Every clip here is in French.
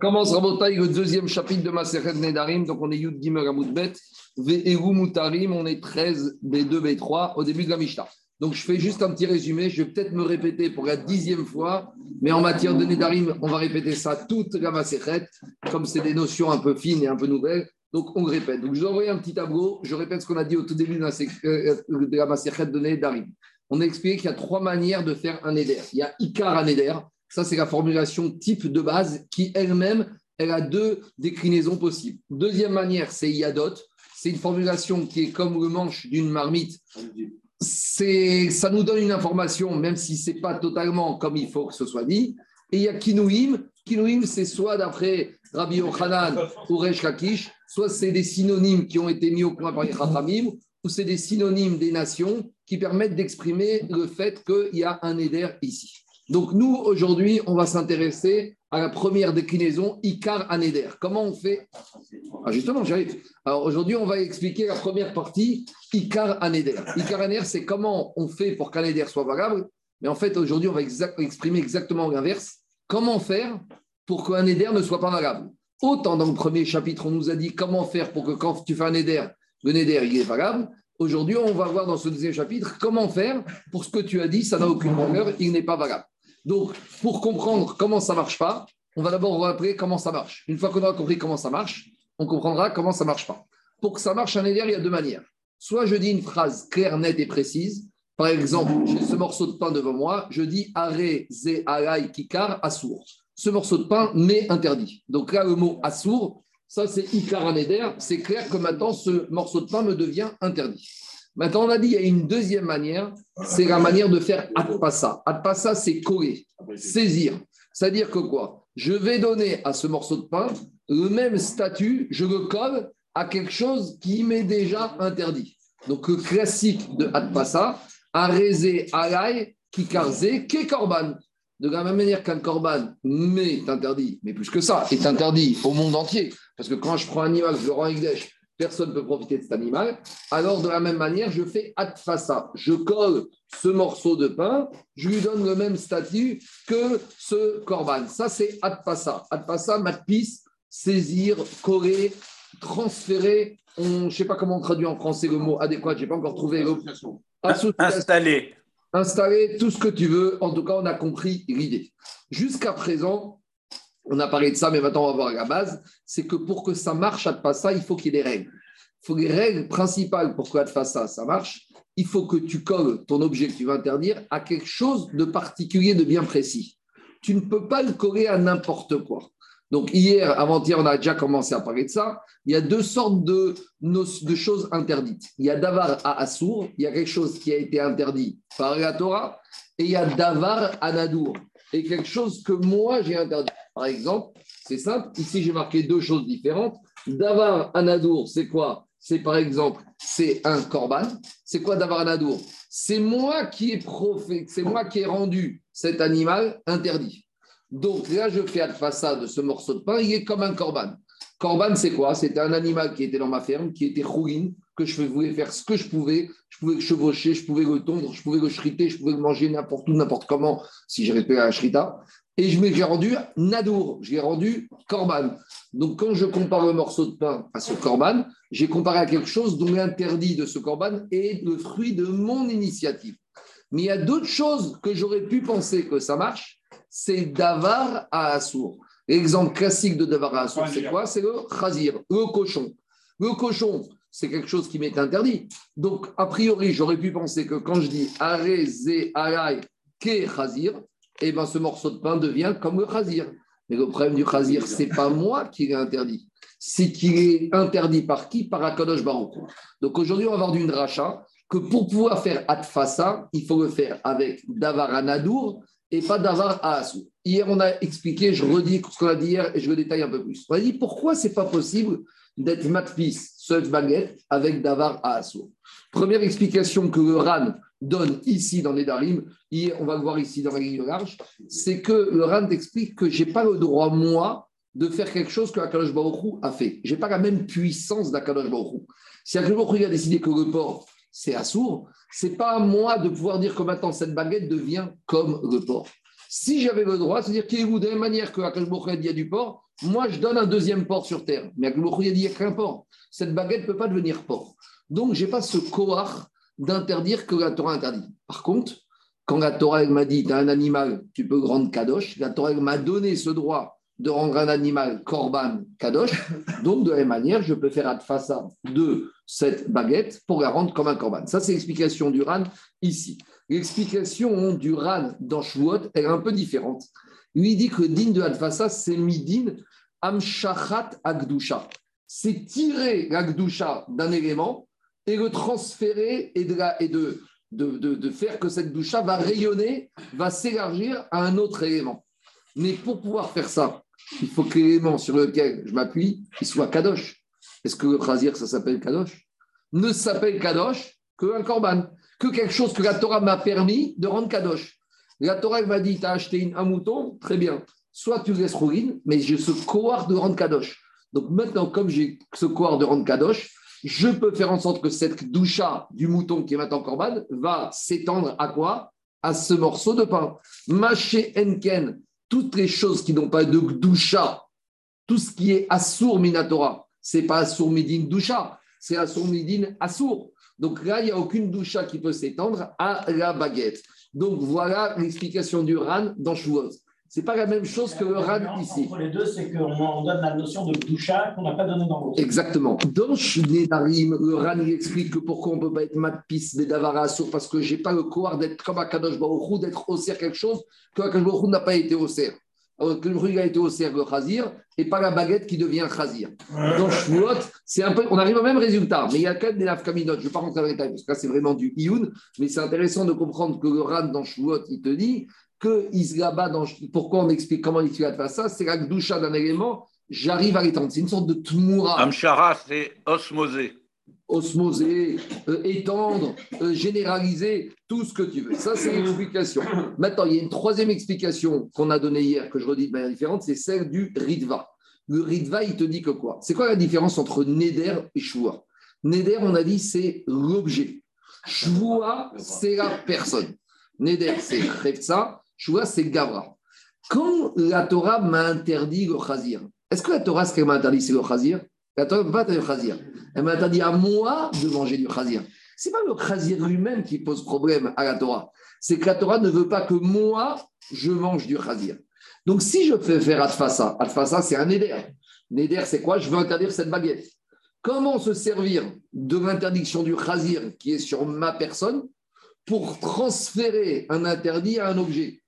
commence Rabotai le deuxième chapitre de Maseret Nedarim. Donc on est Yud Gimel Amoudbet, Ve'eru Mutarim, on est 13, B2, B3 au début de la Mishnah. Donc je fais juste un petit résumé. Je vais peut-être me répéter pour la dixième fois, mais en matière de Nedarim, on va répéter ça toute la Maseret, comme c'est des notions un peu fines et un peu nouvelles. Donc on répète. Donc je vais envoyer un petit tableau. Je répète ce qu'on a dit au tout début de la, de la Maseret de Nedarim. On a expliqué qu'il y a trois manières de faire un Neder. Il y a Ikar un Neder. Ça, c'est la formulation type de base qui elle-même, elle a deux déclinaisons possibles. Deuxième manière, c'est Yadot. C'est une formulation qui est comme le manche d'une marmite. Ça nous donne une information, même si ce n'est pas totalement comme il faut que ce soit dit. Et il y a Kinouim. Kinouim, c'est soit d'après Rabbi Yochanan ou Resh Lakish, soit c'est des synonymes qui ont été mis au point par les Chachamim, ou c'est des synonymes des nations qui permettent d'exprimer le fait qu'il y a un éder ici. Donc nous, aujourd'hui, on va s'intéresser à la première déclinaison, Icar Aneder. Comment on fait? Ah, Justement, j'arrive. Alors aujourd'hui, on va expliquer la première partie, Icar Aneder. Icar Aneder, c'est comment on fait pour qu'un Eder soit valable. Mais en fait, aujourd'hui, on va exprimer exactement l'inverse. Comment faire pour qu'un Eder ne soit pas valable? Autant dans le premier chapitre, on nous a dit comment faire pour que quand tu fais un Eder, le Neder, il est valable. Aujourd'hui, on va voir dans ce deuxième chapitre comment faire pour ce que tu as dit, ça n'a aucune valeur, il n'est pas valable. Donc, pour comprendre comment ça marche pas, on va d'abord rappeler comment ça marche. Une fois qu'on aura compris comment ça marche, on comprendra comment ça marche pas. Pour que ça marche un éder, il y a deux manières. Soit je dis une phrase claire, nette et précise. Par exemple, j'ai ce morceau de pain devant moi, je dis Are, Ze, Arai, Kikar, Assour. Ce morceau de pain m'est interdit. Donc là, le mot Assour, ça c'est Ikar Aneder. C'est clair que maintenant, ce morceau de pain me devient interdit. Maintenant, on a dit il y a une deuxième manière, c'est la manière de faire adpassa. Adpassa, c'est coller, saisir. C'est-à-dire que quoi? Je vais donner à ce morceau de pain le même statut, je le colle à quelque chose qui m'est déjà interdit. Donc, le classique de adpassa, arezé alay, kikarze, ke korban? De la même manière qu'un korban m'est interdit, mais plus que ça, est interdit au monde entier. Parce que quand je prends un animal, je le rends Igdesh, personne ne peut profiter de cet animal. Alors, de la même manière, je fais atfasa. Je colle ce morceau de pain, je lui donne le même statut que ce corban. Ça, c'est atfasa. Atfasa, matpis, saisir, coller, transférer. je ne sais pas comment on traduit en français le mot adéquat, je n'ai pas encore trouvé le Installer. Installer tout ce que tu veux. En tout cas, on a compris l'idée. Jusqu'à présent, on a parlé de ça, mais maintenant on va voir la base, c'est que pour que ça marche à ça, il faut qu'il y ait des règles. Il faut les règles principales pour que ça, ça marche. Il faut que tu colles ton objet que tu vas interdire à quelque chose de particulier, de bien précis. Tu ne peux pas le coller à n'importe quoi. Donc hier, avant-hier, on a déjà commencé à parler de ça. Il y a deux sortes de, de choses interdites. Il y a davar à Assour, il y a quelque chose qui a été interdit par la Torah, et il y a davar à Nadour, et quelque chose que moi j'ai interdit. Par exemple, c'est simple, ici j'ai marqué deux choses différentes. Davar Anadour, c'est quoi? C'est par exemple, c'est un korban. C'est quoi Davar Anadour C'est moi qui ai c'est moi qui ai rendu cet animal interdit. Donc là, je fais alpha de ce morceau de pain, il est comme un korban. Korban, c'est quoi? C'était un animal qui était dans ma ferme, qui était rouine, que je voulais faire ce que je pouvais. Je pouvais le chevaucher, je pouvais le tondre, je pouvais le shriter, je pouvais le manger n'importe où, n'importe comment, si j'ai respecté la shrita et je l'ai rendu Nadour, je l'ai rendu Corban. Donc quand je compare le morceau de pain à ce Corban, j'ai comparé à quelque chose dont l'interdit de ce Corban est le fruit de mon initiative. Mais il y a d'autres choses que j'aurais pu penser que ça marche, c'est Davar à Assour. L'exemple classique de Davar à Assour, c'est quoi? C'est le Khazir, le cochon. Le cochon, c'est quelque chose qui m'est interdit. Donc, a priori, j'aurais pu penser que quand je dis Are, Ze, Arai, Ke, Khazir, eh ben, ce morceau de pain devient comme le chazir. Mais le problème du chazir, ce n'est pas moi qui l'ai interdit. C'est qu'il est interdit par qui? Par Akadosh Baruch. Donc aujourd'hui, on va voir d'une rachat que pour pouvoir faire Atfasa, il faut le faire avec Davar Anadour et pas Davar Aasou. Hier, on a expliqué, je redis ce qu'on a dit hier et je le détaille un peu plus. On a dit pourquoi c'est pas possible d'être matfis, seul baguette, avec Davar Aasou. Première explication que le RAN donne ici dans les Darim, on va le voir ici dans la ligne large, c'est que le Rand explique que je n'ai pas le droit, moi, de faire quelque chose que Akadosh Baruch a fait. Je n'ai pas la même puissance d'Akadosh Baruch Si Akadosh Baruch a décidé que le porc, c'est assourd, c'est pas à moi de pouvoir dire que maintenant cette baguette devient comme le porc. Si j'avais le droit, c'est-à-dire qu'il de la même manière que a dit il y a du porc, moi je donne un deuxième porc sur terre. Mais Akashboch a dit il n'y a qu'un porc. Cette baguette ne peut pas devenir porc. Donc je n'ai pas ce coar d'interdire que la Torah interdit. Par contre, quand la Torah m'a dit, tu as un animal, tu peux rendre kadosh, la Torah m'a donné ce droit de rendre un animal korban kadosh. Donc, de la même manière, je peux faire adfasa de cette baguette pour la rendre comme un korban. Ça, c'est l'explication du RAN ici. L'explication du RAN dans Shavuot, elle est un peu différente. Lui dit que din de adfasa, c'est midin amshachat agdusha. C'est tirer l'agdusha d'un élément et le transférer et de, et de, de, faire que cette doucha va rayonner, va s'élargir à un autre élément. Mais pour pouvoir faire ça, il faut que l'élément sur lequel je m'appuie, il soit kadosh. Est-ce que le chazir, ça s'appelle kadosh? Ne s'appelle kadosh qu'un korban, que quelque chose que la Torah m'a permis de rendre kadosh. La Torah m'a dit, tu as acheté un mouton, très bien. Soit tu laisses rouler, mais j'ai ce cohort de rendre kadosh. Donc maintenant, comme j'ai ce cohort de rendre kadosh, je peux faire en sorte que cette doucha du mouton qui est maintenant corban va s'étendre à quoi? À ce morceau de pain. Maché enken, toutes les choses qui n'ont pas de doucha, tout ce qui est assour minatora, c'est pas assour midin doucha, c'est assour midin assour. Donc là, il n'y a aucune doucha qui peut s'étendre à la baguette. Donc voilà l'explication du RAN dans Chouos n'est pas la même chose que le ran ici. Entre les deux, c'est qu'on donne la notion de doucha qu'on n'a pas donnée dans l'autre. Exactement. Dans Shnedarim, le ran explique que pourquoi on ne peut pas être matpis des sourd parce que je n'ai pas le courage d'être comme Akadosh Baruch d'être osser quelque chose que Akadosh Baruch n'a pas été osser. Alors que le a été osser le chazir et pas la baguette qui devient chazir. Dans Shmuot, c'est un peu, on arrive au même résultat, mais il y a quand même des nafkaminot. Je ne vais pas rentrer dans les détails parce que là c'est vraiment du ioun, mais c'est intéressant de comprendre que le ran dans Shmuot, il te dit que Isgaba, dans, pourquoi on explique comment il fait ça, c'est la doucha d'un élément, j'arrive à l'étendre. C'est une sorte de tmoura. Amshara, c'est osmosé. Osmosé, euh, étendre, euh, généraliser, tout ce que tu veux. Ça, c'est l'explication. Maintenant, il y a une troisième explication qu'on a donnée hier, que je redis de manière différente, c'est celle du Ritva. Le Ritva, il te dit que quoi? C'est quoi la différence entre Neder et Shua Neder, on a dit, c'est l'objet. Shua, c'est la personne. Neder, c'est Revsa vois, c'est Gavra. Quand la Torah m'a interdit le chazir, est-ce que la Torah, ce qu'elle m'a interdit, c'est le chazir La Torah m'a pas interdit le chazir. Elle m'a interdit à moi de manger du chazir. Ce n'est pas le chazir lui-même qui pose problème à la Torah. C'est que la Torah ne veut pas que moi, je mange du chazir. Donc, si je fais faire Adfasa, Adfasa, c'est un Neder. Neder, c'est quoi? Je veux interdire cette baguette. Comment se servir de l'interdiction du chazir qui est sur ma personne pour transférer un interdit à un objet?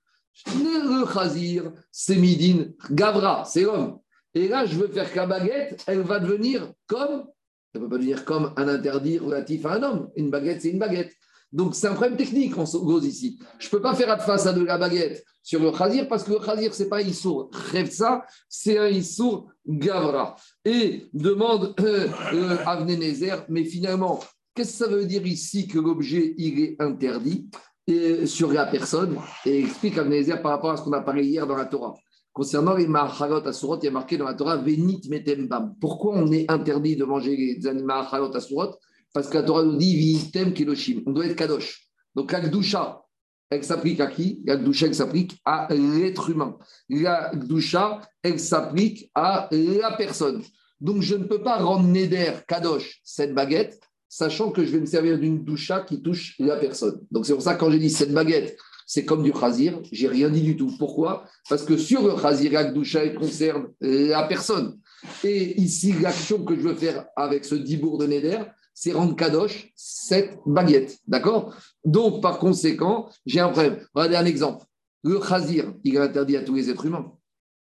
Le chazir, c'est midin, gavra, c'est l'homme. Et là, je veux faire que la baguette, elle va devenir comme, elle ne peut pas devenir comme un interdit relatif à un homme. Une baguette, c'est une baguette. Donc, c'est un problème technique, on cause ici. Je ne peux pas faire face à de la baguette sur le chazir parce que le chazir, ce n'est pas un issour ça, c'est un issour gavra. Et demande euh, euh, mais finalement, qu'est-ce que ça veut dire ici que l'objet, il est interdit et, sur la personne? Et explique Abnezer par rapport à ce qu'on a parlé hier dans la Torah. Concernant les Maharot Asurot, il y a marqué dans la Torah Venit Metembam. Pourquoi on est interdit de manger les animaux Maharot Asurot Parce que la Torah nous dit Vitem Kiloshim. On doit être Kadosh. Donc la Gdusha, elle s'applique à qui? La Gdusha, elle s'applique à l'être humain. La Gdusha, elle s'applique à la personne. Donc je ne peux pas rendre Neder Kadosh cette baguette sachant que je vais me servir d'une doucha qui touche la personne. Donc c'est pour ça que quand j'ai dit cette baguette, c'est comme du chazir, j'ai rien dit du tout. Pourquoi? Parce que sur le chazir, la doucha, elle concerne la personne. Et ici, l'action que je veux faire avec ce dibour de Neder, c'est rendre kadosh cette baguette. D'accord? Donc, par conséquent, j'ai un problème. Regardez un exemple. Le chazir, il est interdit à tous les êtres humains.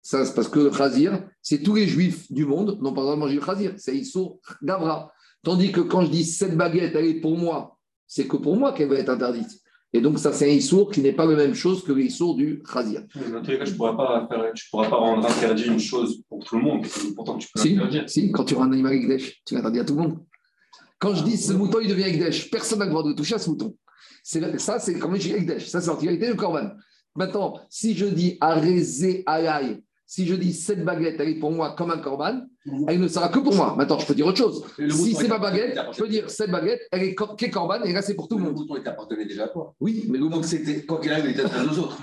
Ça, parce que le chazir, c'est tous les juifs du monde n'ont pas le droit de manger le chazir. C'est Issour Gavra. Tandis que quand je dis cette baguette, elle est pour moi, c'est que pour moi qu'elle va être interdite. Et donc, ça, c'est un issour qui n'est pas la même chose que l'issour du chazir. Dans tous les cas, tu ne pourras, pas pas rendre interdit une chose pour tout le monde. Pourtant, tu peux si, Si, quand tu rends un animal Ekdesh, tu l'interdis à tout le monde. Quand je dis ce mouton, il devient Ekdesh, personne n'a le droit de toucher à ce mouton. Ça, c'est je dis Ekdesh. Ça, c'est l'articulité du Corban. Maintenant, si je dis arrêter alay, si je dis cette baguette, elle est pour moi comme un corban, elle ne sera que pour moi. Maintenant, je peux dire autre chose. Si c'est ma baguette, je peux dire cette baguette, elle est qu'est corban et là, c'est pour tout le monde. Le mouton, il t'appartenait déjà à toi. Oui, mais le Donc, c'était, quoi qu'il arrive, il était à nous autres.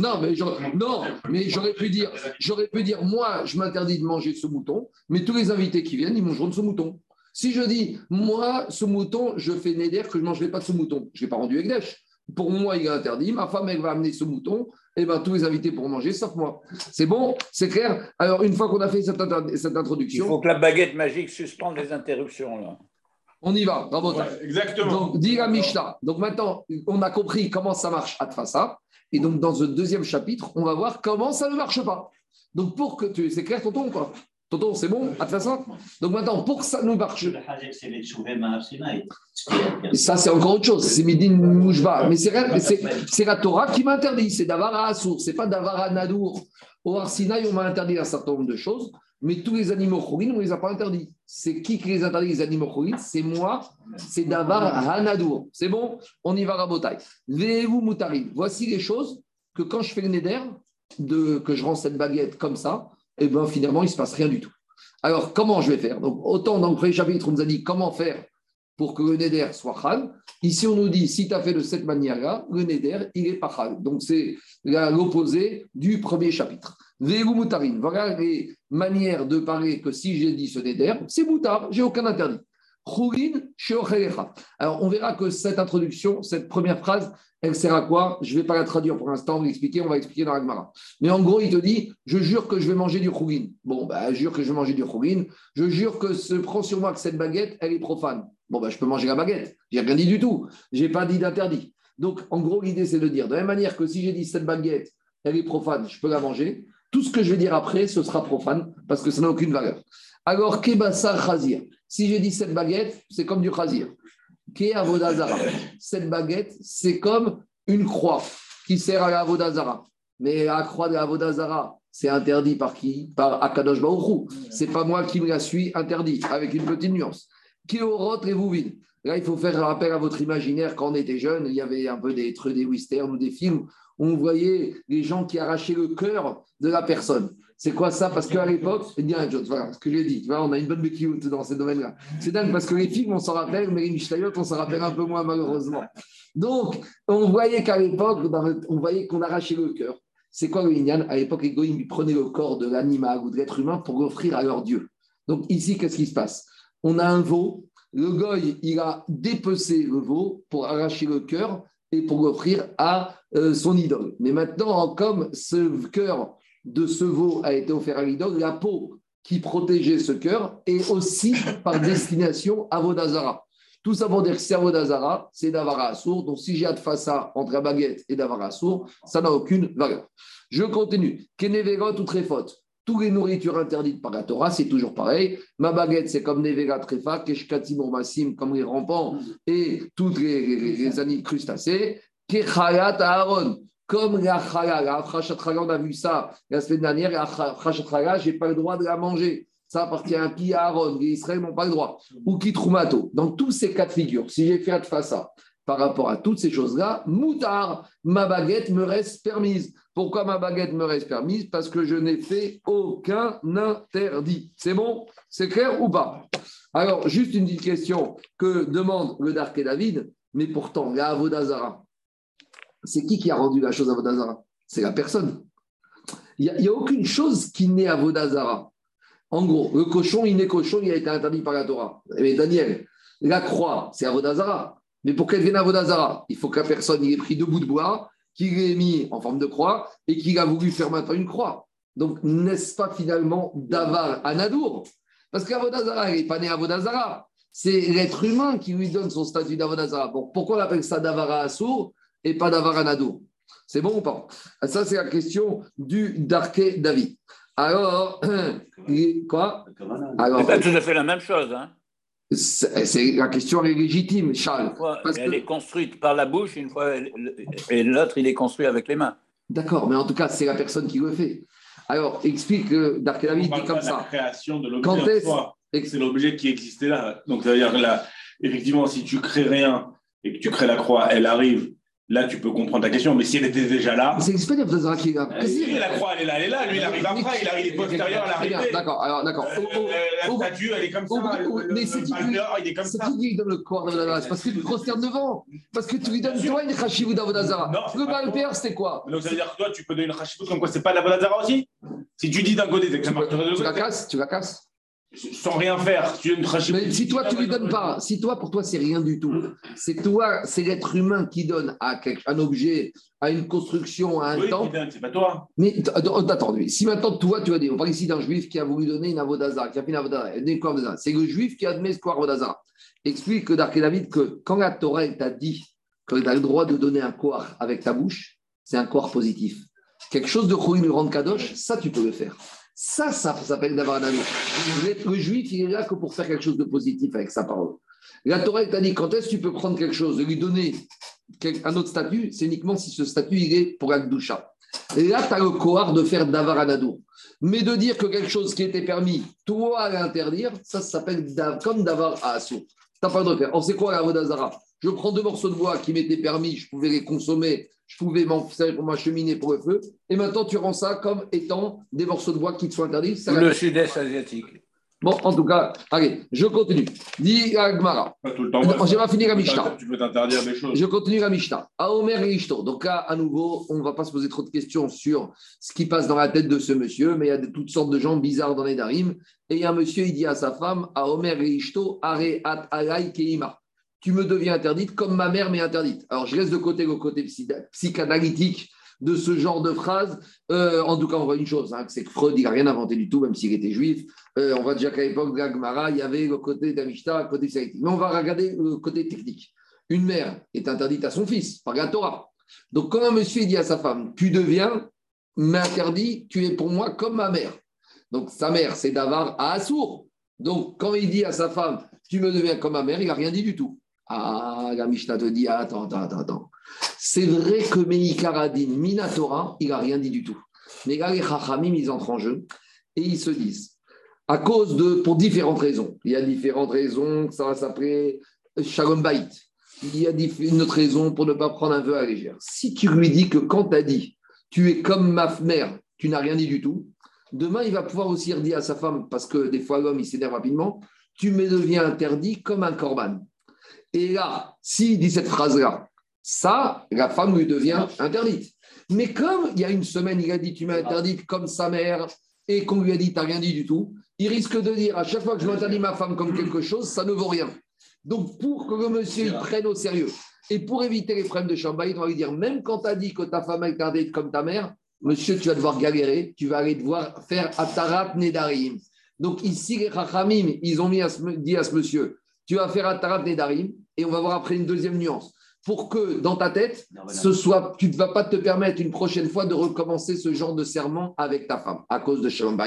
Non, mais Non, j'aurais- pu dire, j'aurais pu dire, moi, je m'interdis de manger ce mouton, mais tous les invités qui viennent, ils mangeront de ce mouton. Si je dis, moi, ce mouton, je fais Néder que je ne mangerai pas de ce mouton, je ne l'ai pas rendu Egdesh. Pour moi, il est interdit. Ma femme, elle va amener ce mouton. Et ben, tous les invités pourront manger, sauf moi. C'est bon? C'est clair? Alors, une fois qu'on a fait cette, inter- cette Il introduction, faut que la baguette magique suspende les interruptions. Là. on y va. Bravo. Ouais, exactement. Donc, dit la Mishnah. Donc, maintenant, on a compris comment ça marche à Tfassa. Et donc, dans ce deuxième chapitre, on va voir comment ça ne marche pas. Donc, pour que tu. C'est clair, tonton, quoi Tonton, c'est bon? À Donc, maintenant, pour que ça ne marche ça, c'est encore autre chose. C'est Midin Mouchba. Mais c'est la Torah qui m'a interdit. C'est Davara Assour. C'est pas Davara Nadour. Au Arsinaï, on m'a interdit un certain nombre de choses. Mais tous les animaux chourines, on ne les a pas interdits. C'est qui qui les interdit, les animaux chourines C'est moi. C'est Davar Hanadour. C'est bon? On y va, Rabotai. Vehu Moutarim. Voici les choses que quand je fais le Neder, de, que je rends cette baguette comme ça, et ben finalement, il ne se passe rien du tout. Alors, comment je vais faire? Donc, autant dans le premier chapitre, on nous a dit comment faire pour que le Neder soit Khan. Ici, on nous dit, si tu as fait de cette manière-là, le Neder, il est pas Khan. Donc, c'est l'opposé du premier chapitre. Vehu Moutarim. Voilà les manières de parler que si j'ai dit ce Neder, c'est Moutar, j'ai aucun interdit. Alors, on verra que cette introduction, cette première phrase, elle sert à quoi? Je ne vais pas la traduire pour l'instant, on va l'expliquer, on va expliquer dans la. Mais en gros, il te dit Je jure que je vais manger du choulin. Bon, bah, je jure que je vais manger du choulin. Je jure que se prend sur moi que cette baguette, elle est profane. Bon, bah, je peux manger la baguette. J'ai rien dit du tout. Je n'ai pas dit d'interdit. Donc, en gros, l'idée, c'est de dire de la même manière que si j'ai dit cette baguette, elle est profane, je peux la manger. Tout ce que je vais dire après, ce sera profane parce que ça n'a aucune valeur. Alors, kebasa chazir. Si j'ai dit cette baguette, c'est comme du chazir. Ke avodazara? Cette baguette, c'est comme une croix qui sert à la avodazara. Mais la croix de la avodazara, c'est interdit par qui? Par Akadosh Baruch Hu. C'est pas moi qui me la suis interdit, avec une petite nuance. Keorot et Vouvin. Là, il faut faire rappel à votre imaginaire. Quand on était jeune, il y avait un peu des trucs, des westerns ou des films où on voyait les gens qui arrachaient le cœur de la personne. C'est quoi ça? Parce qu'à l'époque, c'est bien, John, voilà ce que j'ai dit. Tu on a une bonne béquille dans ce domaine-là. C'est dingue parce que les films, on s'en rappelle, mais les Mishnayot, on s'en rappelle un peu moins, malheureusement. Donc, on voyait qu'à l'époque, on voyait qu'on arrachait le cœur. C'est quoi le Inyan À l'époque, les Goïms, prenaient le corps de l'animal ou de l'être humain pour l'offrir à leur Dieu. Donc, ici, qu'est-ce qui se passe? On a un veau. Le Goy, il a dépecé le veau pour arracher le cœur et pour l'offrir à euh, son idole. Mais maintenant, comme ce cœur de ce veau a été offert à l'idole, la peau qui protégeait ce cœur est aussi par destination à Vodazara. Tout ça pour dire que c'est Avodazara, c'est Davara Assour. Donc si j'ai Adfassa entre la baguette et Davara Assour, ça n'a aucune valeur. Je continue. Kenevegot ou Trefot? Toutes les nourritures interdites par la Torah, c'est toujours pareil. Ma baguette, c'est comme Nevega Trefa, Keshkatim Urmasim, comme les rampants et toutes les, les, les animaux crustacés. Aaron, comme la chala, la on a vu ça la semaine dernière, la chala, je n'ai pas le droit de la manger. Ça appartient à qui à Aaron, Israël n'ont pas le droit. Ou qui Troumato. Dans tous ces cas de figure, si j'ai fait ça par rapport à toutes ces choses-là, moutard, ma baguette me reste permise. Pourquoi ma baguette me reste permise? Parce que je n'ai fait aucun interdit. C'est bon? C'est clair ou pas? Alors, juste une petite question que demande le Dark et David, mais pourtant, la Avodazara, c'est qui qui a rendu la chose à Vodazara? C'est la personne. Il n'y a, aucune chose qui naît à Vodazara. En gros, le cochon, il naît cochon, il a été interdit par la Torah. Mais Daniel, la croix, c'est à Vodazara. Mais pour qu'elle vienne à Vodazara, il faut que la personne ait pris deux bouts de bois, qu'il ait mis en forme de croix et qu'il a voulu faire maintenant une croix. Donc, n'est-ce pas finalement Davar Anadour? Parce qu'Avodazara, il n'est pas né à Vodazara. C'est l'être humain qui lui donne son statut d'Avodazara. Bon, pourquoi on appelle ça Davara Assour et pas Davara Nadour C'est bon ou pas? Ça, c'est la question du Darké David. Alors, quoi? Alors, C'est pas tout à fait la même chose. Hein c'est la question est légitime, Charles. Fois, parce elle que... est construite par la bouche, une fois, et l'autre, il est construit avec les mains. D'accord, mais en tout cas, c'est la personne qui le fait. Alors, explique que Dark David dit comme ça. La création de l'objet. C'est l'objet qui existait là. Donc, ça veut dire que là, effectivement, si tu crées rien et que tu crées la croix, elle arrive Là, tu peux comprendre ta question, mais si elle était déjà là. C'est de Vodazara qui est là. Si, la croix, elle est là, elle est là. Lui, il arrive après, il arrive postérieur à l'arrivée. D'accord, alors d'accord. La statue, elle est comme ça. Mais c'est qui. C'est qui lui donne le corps de Vodazara C'est parce que tu te prosternes devant. Parce que tu lui donnes, toi, une Khashivou d'Avodazara. Le Baal c'était quoi? Donc, ça veut dire que toi, tu peux donner une Khashivou comme quoi c'est pas de la Vodazara aussi? Si tu dis d'un côté, c'est que ça marche Tu la casses Tu la casses sans rien faire, tu une Mais si toi, tu lui donnes pas, si toi, pour toi, c'est rien du tout, c'est toi, c'est l'être humain qui donne à un objet, à une construction, à un oui, temps. C'est pas toi. Mais attends, si maintenant toi, tu vas dire, on parle ici d'un juif qui a voulu donner une avodazara, qui a fait une avodazara, c'est le juif qui a donné ce avodazara. Explique que Dark David que quand la Torah t'a dit que tu as le droit de donner un koar avec ta bouche, c'est un koar positif. Quelque chose de Khouin rendre kadosh, ça tu peux le faire. Ça, ça, s'appelle d'avoir un amour. Le juif, il est là que pour faire quelque chose de positif avec sa parole. La Torah t'a dit quand est-ce que tu peux prendre quelque chose et lui donner un autre statut C'est uniquement si ce statut il est pour Akdoucha. Et là, tu as le cohort de faire Davar Anadour. Mais de dire que quelque chose qui était permis, toi, l'interdire, ça, ça s'appelle comme Davar Assour. Tu n'as pas le droit de faire. On sait quoi, la Vodazara Je prends deux morceaux de bois qui m'étaient permis, je pouvais les consommer je pouvais m'acheminer pour le feu. Et maintenant, tu rends ça comme étant des morceaux de bois qui te sont interdits. le sud-est asiatique. Bon, en tout cas, allez, je continue. Dis Agmara. J'ai pas fini la Mishnah. Tu peux t'interdire des choses. Je continue la Mishnah. Aomer et Ishto. Donc là, à nouveau, on ne va pas se poser trop de questions sur ce qui passe dans la tête de ce monsieur, mais il y a de, toutes sortes de gens bizarres dans les Darim. Et il y a un monsieur, il dit à sa femme, Aomer et Ishto, Are at alay keima tu me deviens interdite comme ma mère m'est interdite. Alors, je laisse de côté le côté psychanalytique de ce genre de phrase. Euh, en tout cas, on voit une chose, hein, c'est que Freud, il n'a rien inventé du tout, même s'il était juif. Euh, on voit déjà qu'à l'époque de il y avait le côté d'Amishta, le côté psychanalytique. Mais on va regarder le côté technique. Une mère est interdite à son fils par la Torah. Donc, quand un monsieur dit à sa femme, tu deviens m'interdit, tu es pour moi comme ma mère. Donc, sa mère, c'est Davar à Assour. Donc, quand il dit à sa femme, tu me deviens comme ma mère, il n'a rien dit du tout. Ah, la Mishnah te dit, attends, attends, attends. C'est vrai que Meikaradin, Minatora, il n'a rien dit du tout. Mais là, les Chachamim, ils entrent en jeu et ils se disent, à cause de, pour différentes raisons. Il y a différentes raisons, ça va s'appeler Shalom Bait. Il y a une autre raison pour ne pas prendre un vœu à légère. Si tu lui dis que quand tu as dit, tu es comme ma mère, tu n'as rien dit du tout, demain, il va pouvoir aussi redire à sa femme, parce que des fois, l'homme, il s'énerve rapidement, tu me deviens interdit comme un corban. Et là, s'il dit cette phrase-là, ça, la femme lui devient interdite. Mais comme il y a une semaine, il a dit tu m'as interdite comme sa mère et qu'on lui a dit tu n'as rien dit du tout, il risque de dire à chaque fois que je m'interdis ma femme comme quelque chose, ça ne vaut rien. Donc pour que le monsieur prenne au sérieux et pour éviter les problèmes de chambaï, on va lui dire même quand tu as dit que ta femme est interdite comme ta mère, monsieur, tu vas devoir galérer, tu vas aller devoir faire Atarat Nedarim. Donc ici, les Chachamim, ils ont mis dit à ce monsieur tu vas faire Atarat Nedarim, et on va voir après une deuxième nuance. Pour que dans ta tête, ce soit, tu ne vas pas te permettre une prochaine fois de recommencer ce genre de serment avec ta femme, à cause de Shalom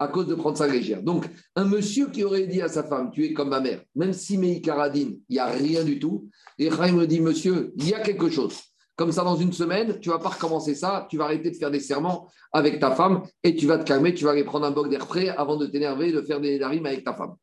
à cause de prendre sa légère. Donc, un monsieur qui aurait dit à sa femme, tu es comme ma mère, même si Meï il n'y a rien du tout, et Chaim me dit, monsieur, il y a quelque chose. Comme ça, dans une semaine, tu vas pas recommencer ça, tu vas arrêter de faire des serments avec ta femme et tu vas te calmer, tu vas aller prendre un boc d'air frais avant de t'énerver, de faire des rimes avec ta femme.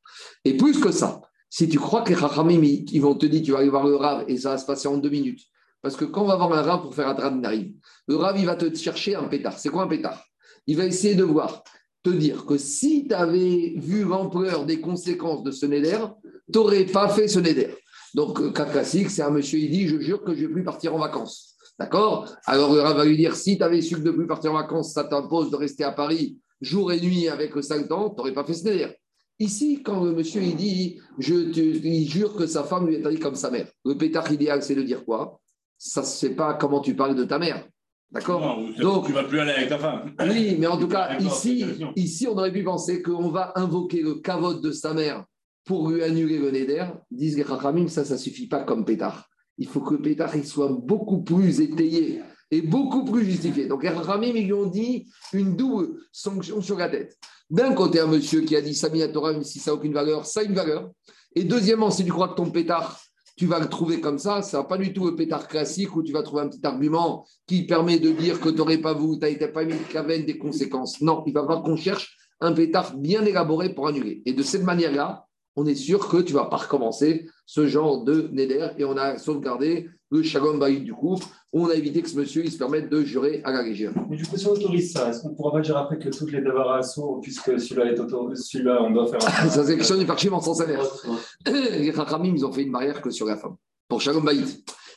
Et plus que ça, si tu crois que les Chachamim, ils vont te dire, tu vas aller voir le Rav et ça va se passer en deux minutes. Parce que quand on va voir un Rav pour faire un Dradim le Rav, il va te chercher un pétard. C'est quoi un pétard? Il va essayer de voir, te dire que si tu avais vu l'ampleur des conséquences de ce Neder, tu n'aurais pas fait ce Neder. Donc, euh, cas classique, c'est un monsieur, il dit Je jure que je ne vais plus partir en vacances. D'accord? Alors, le Rav va lui dire Si tu avais su que de plus partir en vacances, ça t'impose de rester à Paris jour et nuit avec le 5 ans, tu n'aurais pas fait ce Neder. Ici, quand le monsieur il dit, je il jure que sa femme lui est allée comme sa mère, le pétard idéal, c'est de dire quoi? Ça ne sait pas comment tu parles de ta mère. D'accord? Donc, tu vas plus aller avec ta femme. Oui, mais en tout cas, ici, ici, on aurait pu penser qu'on va invoquer le cavote de sa mère pour lui annuler le neder. Disent les Chachamim, ça, ça suffit pas comme pétard. Il faut que le pétard il soit beaucoup plus étayé et beaucoup plus justifié. Donc les Chachamim, ils lui ont dit une double sanction sur la tête. D'un côté, un monsieur qui a dit Samina Torah, même si ça n'a aucune valeur, ça a une valeur. Et deuxièmement, si tu crois que ton pétard, tu vas le trouver comme ça, ça n'a pas du tout le pétard classique où tu vas trouver un petit argument qui permet de dire que tu n'aurais pas vu, tu n'as pas mis le des conséquences. Non, il va falloir qu'on cherche un pétard bien élaboré pour annuler. Et de cette manière-là, on est sûr que tu ne vas pas recommencer ce genre de neder et on a sauvegardé le shalom du couple. On a évité que ce monsieur il se permette de jurer à la légère. Mais du coup, si on autorise ça, est-ce qu'on pourra pas dire après que toutes les assaut, puisque celui-là est auto, celui-là, on doit faire un. Ça, c'est question du parchim en sens inverse. Les Chachamim, ils ont fait une barrière que sur la femme, pour Shalom Baïd.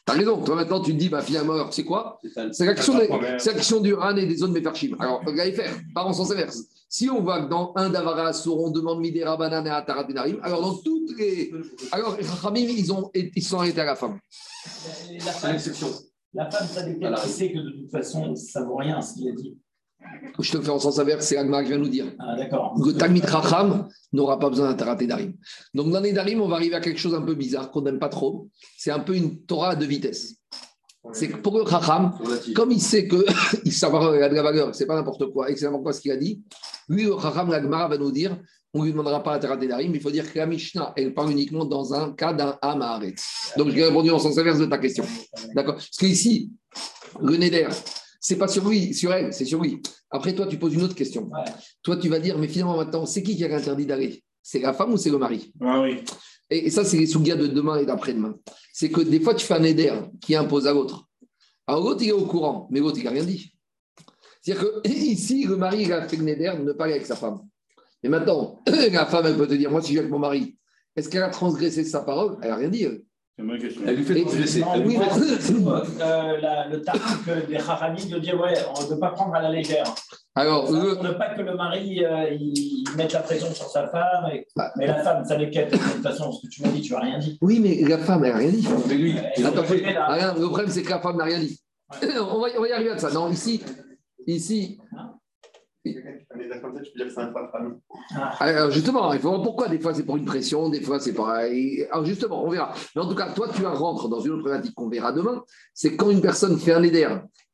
T'as raison, toi maintenant tu te dis, bah, finalement, alors, tu sais quoi C'est la question, des- c'est la question du RAN et des zones Mefarchim. Alors, regardez faire, pas en sens inverse. Si on voit que dans un Davara on demande Midera Banane et Atarat Benarim, alors dans toutes les. Alors, les Chachamim, ils, ont, ils sont arrêtés à la femme. La C'est femme, l'exception. la femme, ça. Elle sait que de toute façon, ça vaut rien ce qu'il a dit. Je te le fais en sens inverse, c'est Agmar qui vient nous dire. Ah. Le Talmid Chacham n'aura pas besoin d'Atarat Darim. Donc, dans les Darim, on va arriver à quelque chose un peu bizarre qu'on n'aime pas trop. C'est un peu une Torah à deux vitesses. C'est que pour le Chacham, comme il sait que il savoir il a de la valeur, c'est pas n'importe quoi, et que c'est n'importe quoi ce qu'il a dit, lui, le Chacham, la Gemara va nous dire, on ne lui demandera pas la Tarat Darim, mais il faut dire que la Mishnah, elle parle uniquement dans un cas d'un Amaharet. Donc, j'ai répondu en sens inverse de ta question. D'accord Parce qu'ici, le Neder, c'est pas sur lui, sur elle, c'est sur lui. Après, toi, tu poses une autre question. Ouais. Toi, tu vas dire, mais finalement, maintenant, c'est qui qui a interdit d'aller? C'est la femme ou c'est le mari? Ah oui. et, et ça, c'est les sougas de demain et d'après-demain. C'est que des fois, tu fais un éder qui impose à l'autre. Alors, l'autre, il est au courant, mais l'autre, il n'a rien dit. C'est-à-dire que ici, le mari, il a fait le néder de ne pas aller avec sa femme. Mais maintenant, la femme, elle peut te dire Moi, si je vais avec mon mari, est-ce qu'elle a transgressé sa parole? Elle n'a rien dit. elle. C'est une bonne question. Elle lui fait Et- transgresser. Non, Elle lui oui, fait- Euh, la- le tarif des Haramim de dire ouais, on ne peut pas prendre à la légère. Alors, Ça, le- Pour ne pas que le mari euh, il mette la pression sur sa femme. et- Bah. Mais la femme, ça l'inquiète. De toute façon, ce que tu m'as dit, tu n'as rien dit. oui, mais la femme, elle n'a rien dit. Mais lui, Et Attends. Rien, le problème, c'est que la femme n'a rien dit. On va, on va y arriver à ça. Non, ici, ici, Alors justement, il faut voir pourquoi des fois c'est pour une pression, des fois c'est pareil. Alors justement, on verra. Mais en tout cas, toi, tu rentres dans une autre problématique qu'on verra demain. C'est quand une personne fait un éder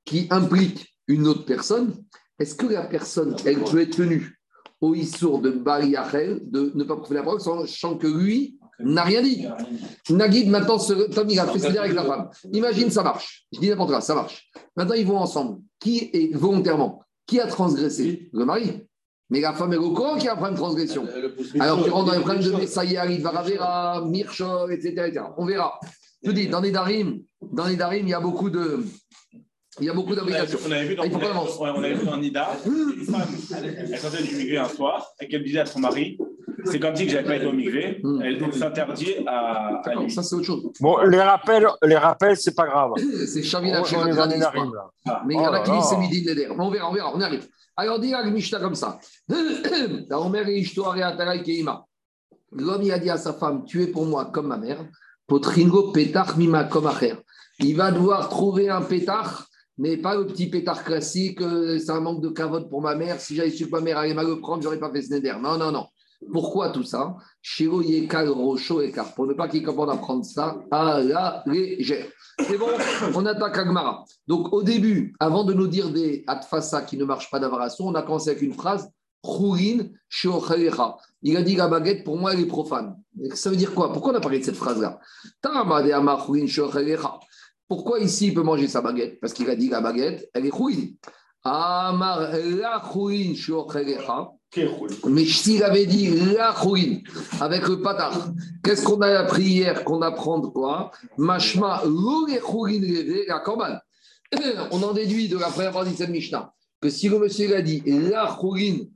qui implique une autre personne, est-ce que la personne, elle peut être tenue au issour de Bari de ne pas prouver la parole, sachant que lui n'a rien dit? Nagid, maintenant, ce, Tom, il a fait avec la femme. Imagine, ça marche. Je dis n'importe quoi, ça marche. Maintenant, ils vont ensemble. Qui est volontairement Qui a transgressé Le mari. Mais la femme est au courant qu'il y a un problème de transgression. Alors, tu rentres dans les problèmes de Messaïari, Varavera, Mirchol, etc., etc. On verra. Je te dis, dans les Darim, dans les Darim, il y a beaucoup de. Il y a beaucoup On d'obligations. on avait vu dans, on avait- on vu Nida, une femme, elle sortait du migré un soir et qu'elle disait à son mari c'est comme si j'avais pas été au migré, Hmm. elle, s'interdit à, à ça, c'est autre chose. Bon, les rappels, les rappels, c'est pas grave. C'est On dans les années Narim, là. Mais il y en a Oh qui disent c'est midi Neder. Mais on verra, on verra, on arrive. Alors, dis à Mishnah comme ça. L'homme, il a dit à sa femme Tu es pour moi comme ma mère. Potringo Petach Mima comme. Il va devoir trouver un pétard, mais pas le petit pétard classique. euh, C'est un manque de cavote pour ma mère. Si j'avais su que ma mère allait mal le prendre, j'aurais pas fait ce Neder. Non, non, non. Pourquoi tout ça? Yekal Rocho Ekar. Pour ne pas qu'il commence à prendre ça à la légère. C'est bon, on attaque Agmara. Donc au début, avant de nous dire des atfasa qui ne marchent pas d'avaration, on a commencé avec une phrase. Il a dit la baguette, pour moi, elle est profane. Ça veut dire quoi? Pourquoi on a parlé de cette phrase-là? Pourquoi ici il peut manger sa baguette? Parce qu'il a dit la baguette, elle est Khourin. Amar la. Mais s'il avait dit la chouine avec le patard, qu'est-ce qu'on a appris hier qu'on apprend de quoi? Mashma chouine la. On en déduit de la première partie de cette Mishnah que si le monsieur a dit la chouine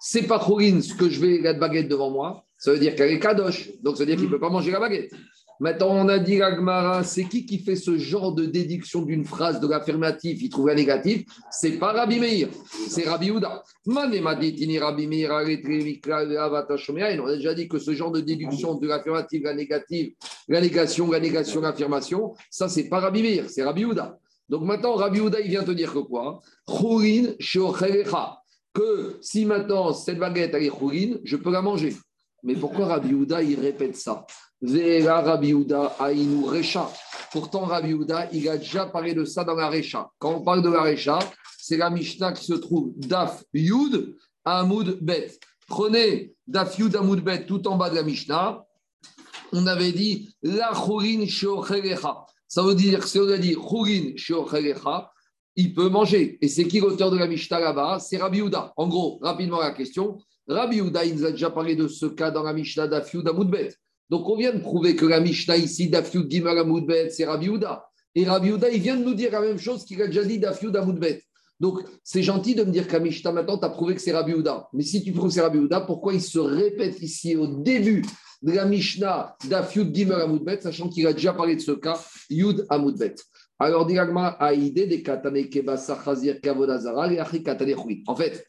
c'est pas chouine ce que je vais la baguette devant moi, ça veut dire qu'elle est kadosh, donc ça veut dire qu'il ne peut pas manger la baguette. Maintenant, on a dit la Gemara, c'est qui qui fait ce genre de déduction d'une phrase de l'affirmatif, il trouve un négatif C'est pas Rabbi Meir, c'est Rabbi Houda. On a déjà dit que ce genre de déduction de l'affirmative, la négative, la négation, la négation, l'affirmation, ça c'est pas Rabbi Meir, c'est Rabbi Houda. Donc maintenant, Rabbi Houda, il vient te dire que quoi. Que si maintenant cette baguette elle est chourin, je peux la manger. Mais pourquoi Rabbi Houda, il répète ça Rabbi Houda Aïnou Recha. Pourtant, Rabbi Houda, il a déjà parlé de ça dans la Recha. Quand on parle de la Recha, c'est la Mishnah qui se trouve Daf Yud Amoud Bet. Prenez Daf Yud Amoud Bet tout en bas de la Mishnah. On avait dit La Chourin Sheochelecha. Ça veut dire, si on a dit Chourin Sheochelecha, il peut manger. Et c'est qui l'auteur de la Mishnah là-bas? C'est Rabbi Houda. En gros, rapidement la question. Rabbi Houda, il nous a déjà parlé de ce cas dans la Mishnah d'Afiud Amoudbet. Donc, on vient de prouver que la Mishnah ici d'Afiud Gimel Amoudbet, c'est Rabbi Houda. Et Rabbi Houda, il vient de nous dire la même chose qu'il a déjà dit d'Afiud Amoudbet. Donc, c'est gentil de me dire que la Mishnah, maintenant, tu as prouvé que c'est Rabbi Houda. Mais si tu prouves que c'est Rabbi Houda, pourquoi il se répète ici au début de la Mishnah d'Afiud Gimel Amoudbet, sachant qu'il a déjà parlé de ce cas, Yud Amoudbet alors, Diragma a idée des katane kebasa chazir kavodazara et katane. En fait,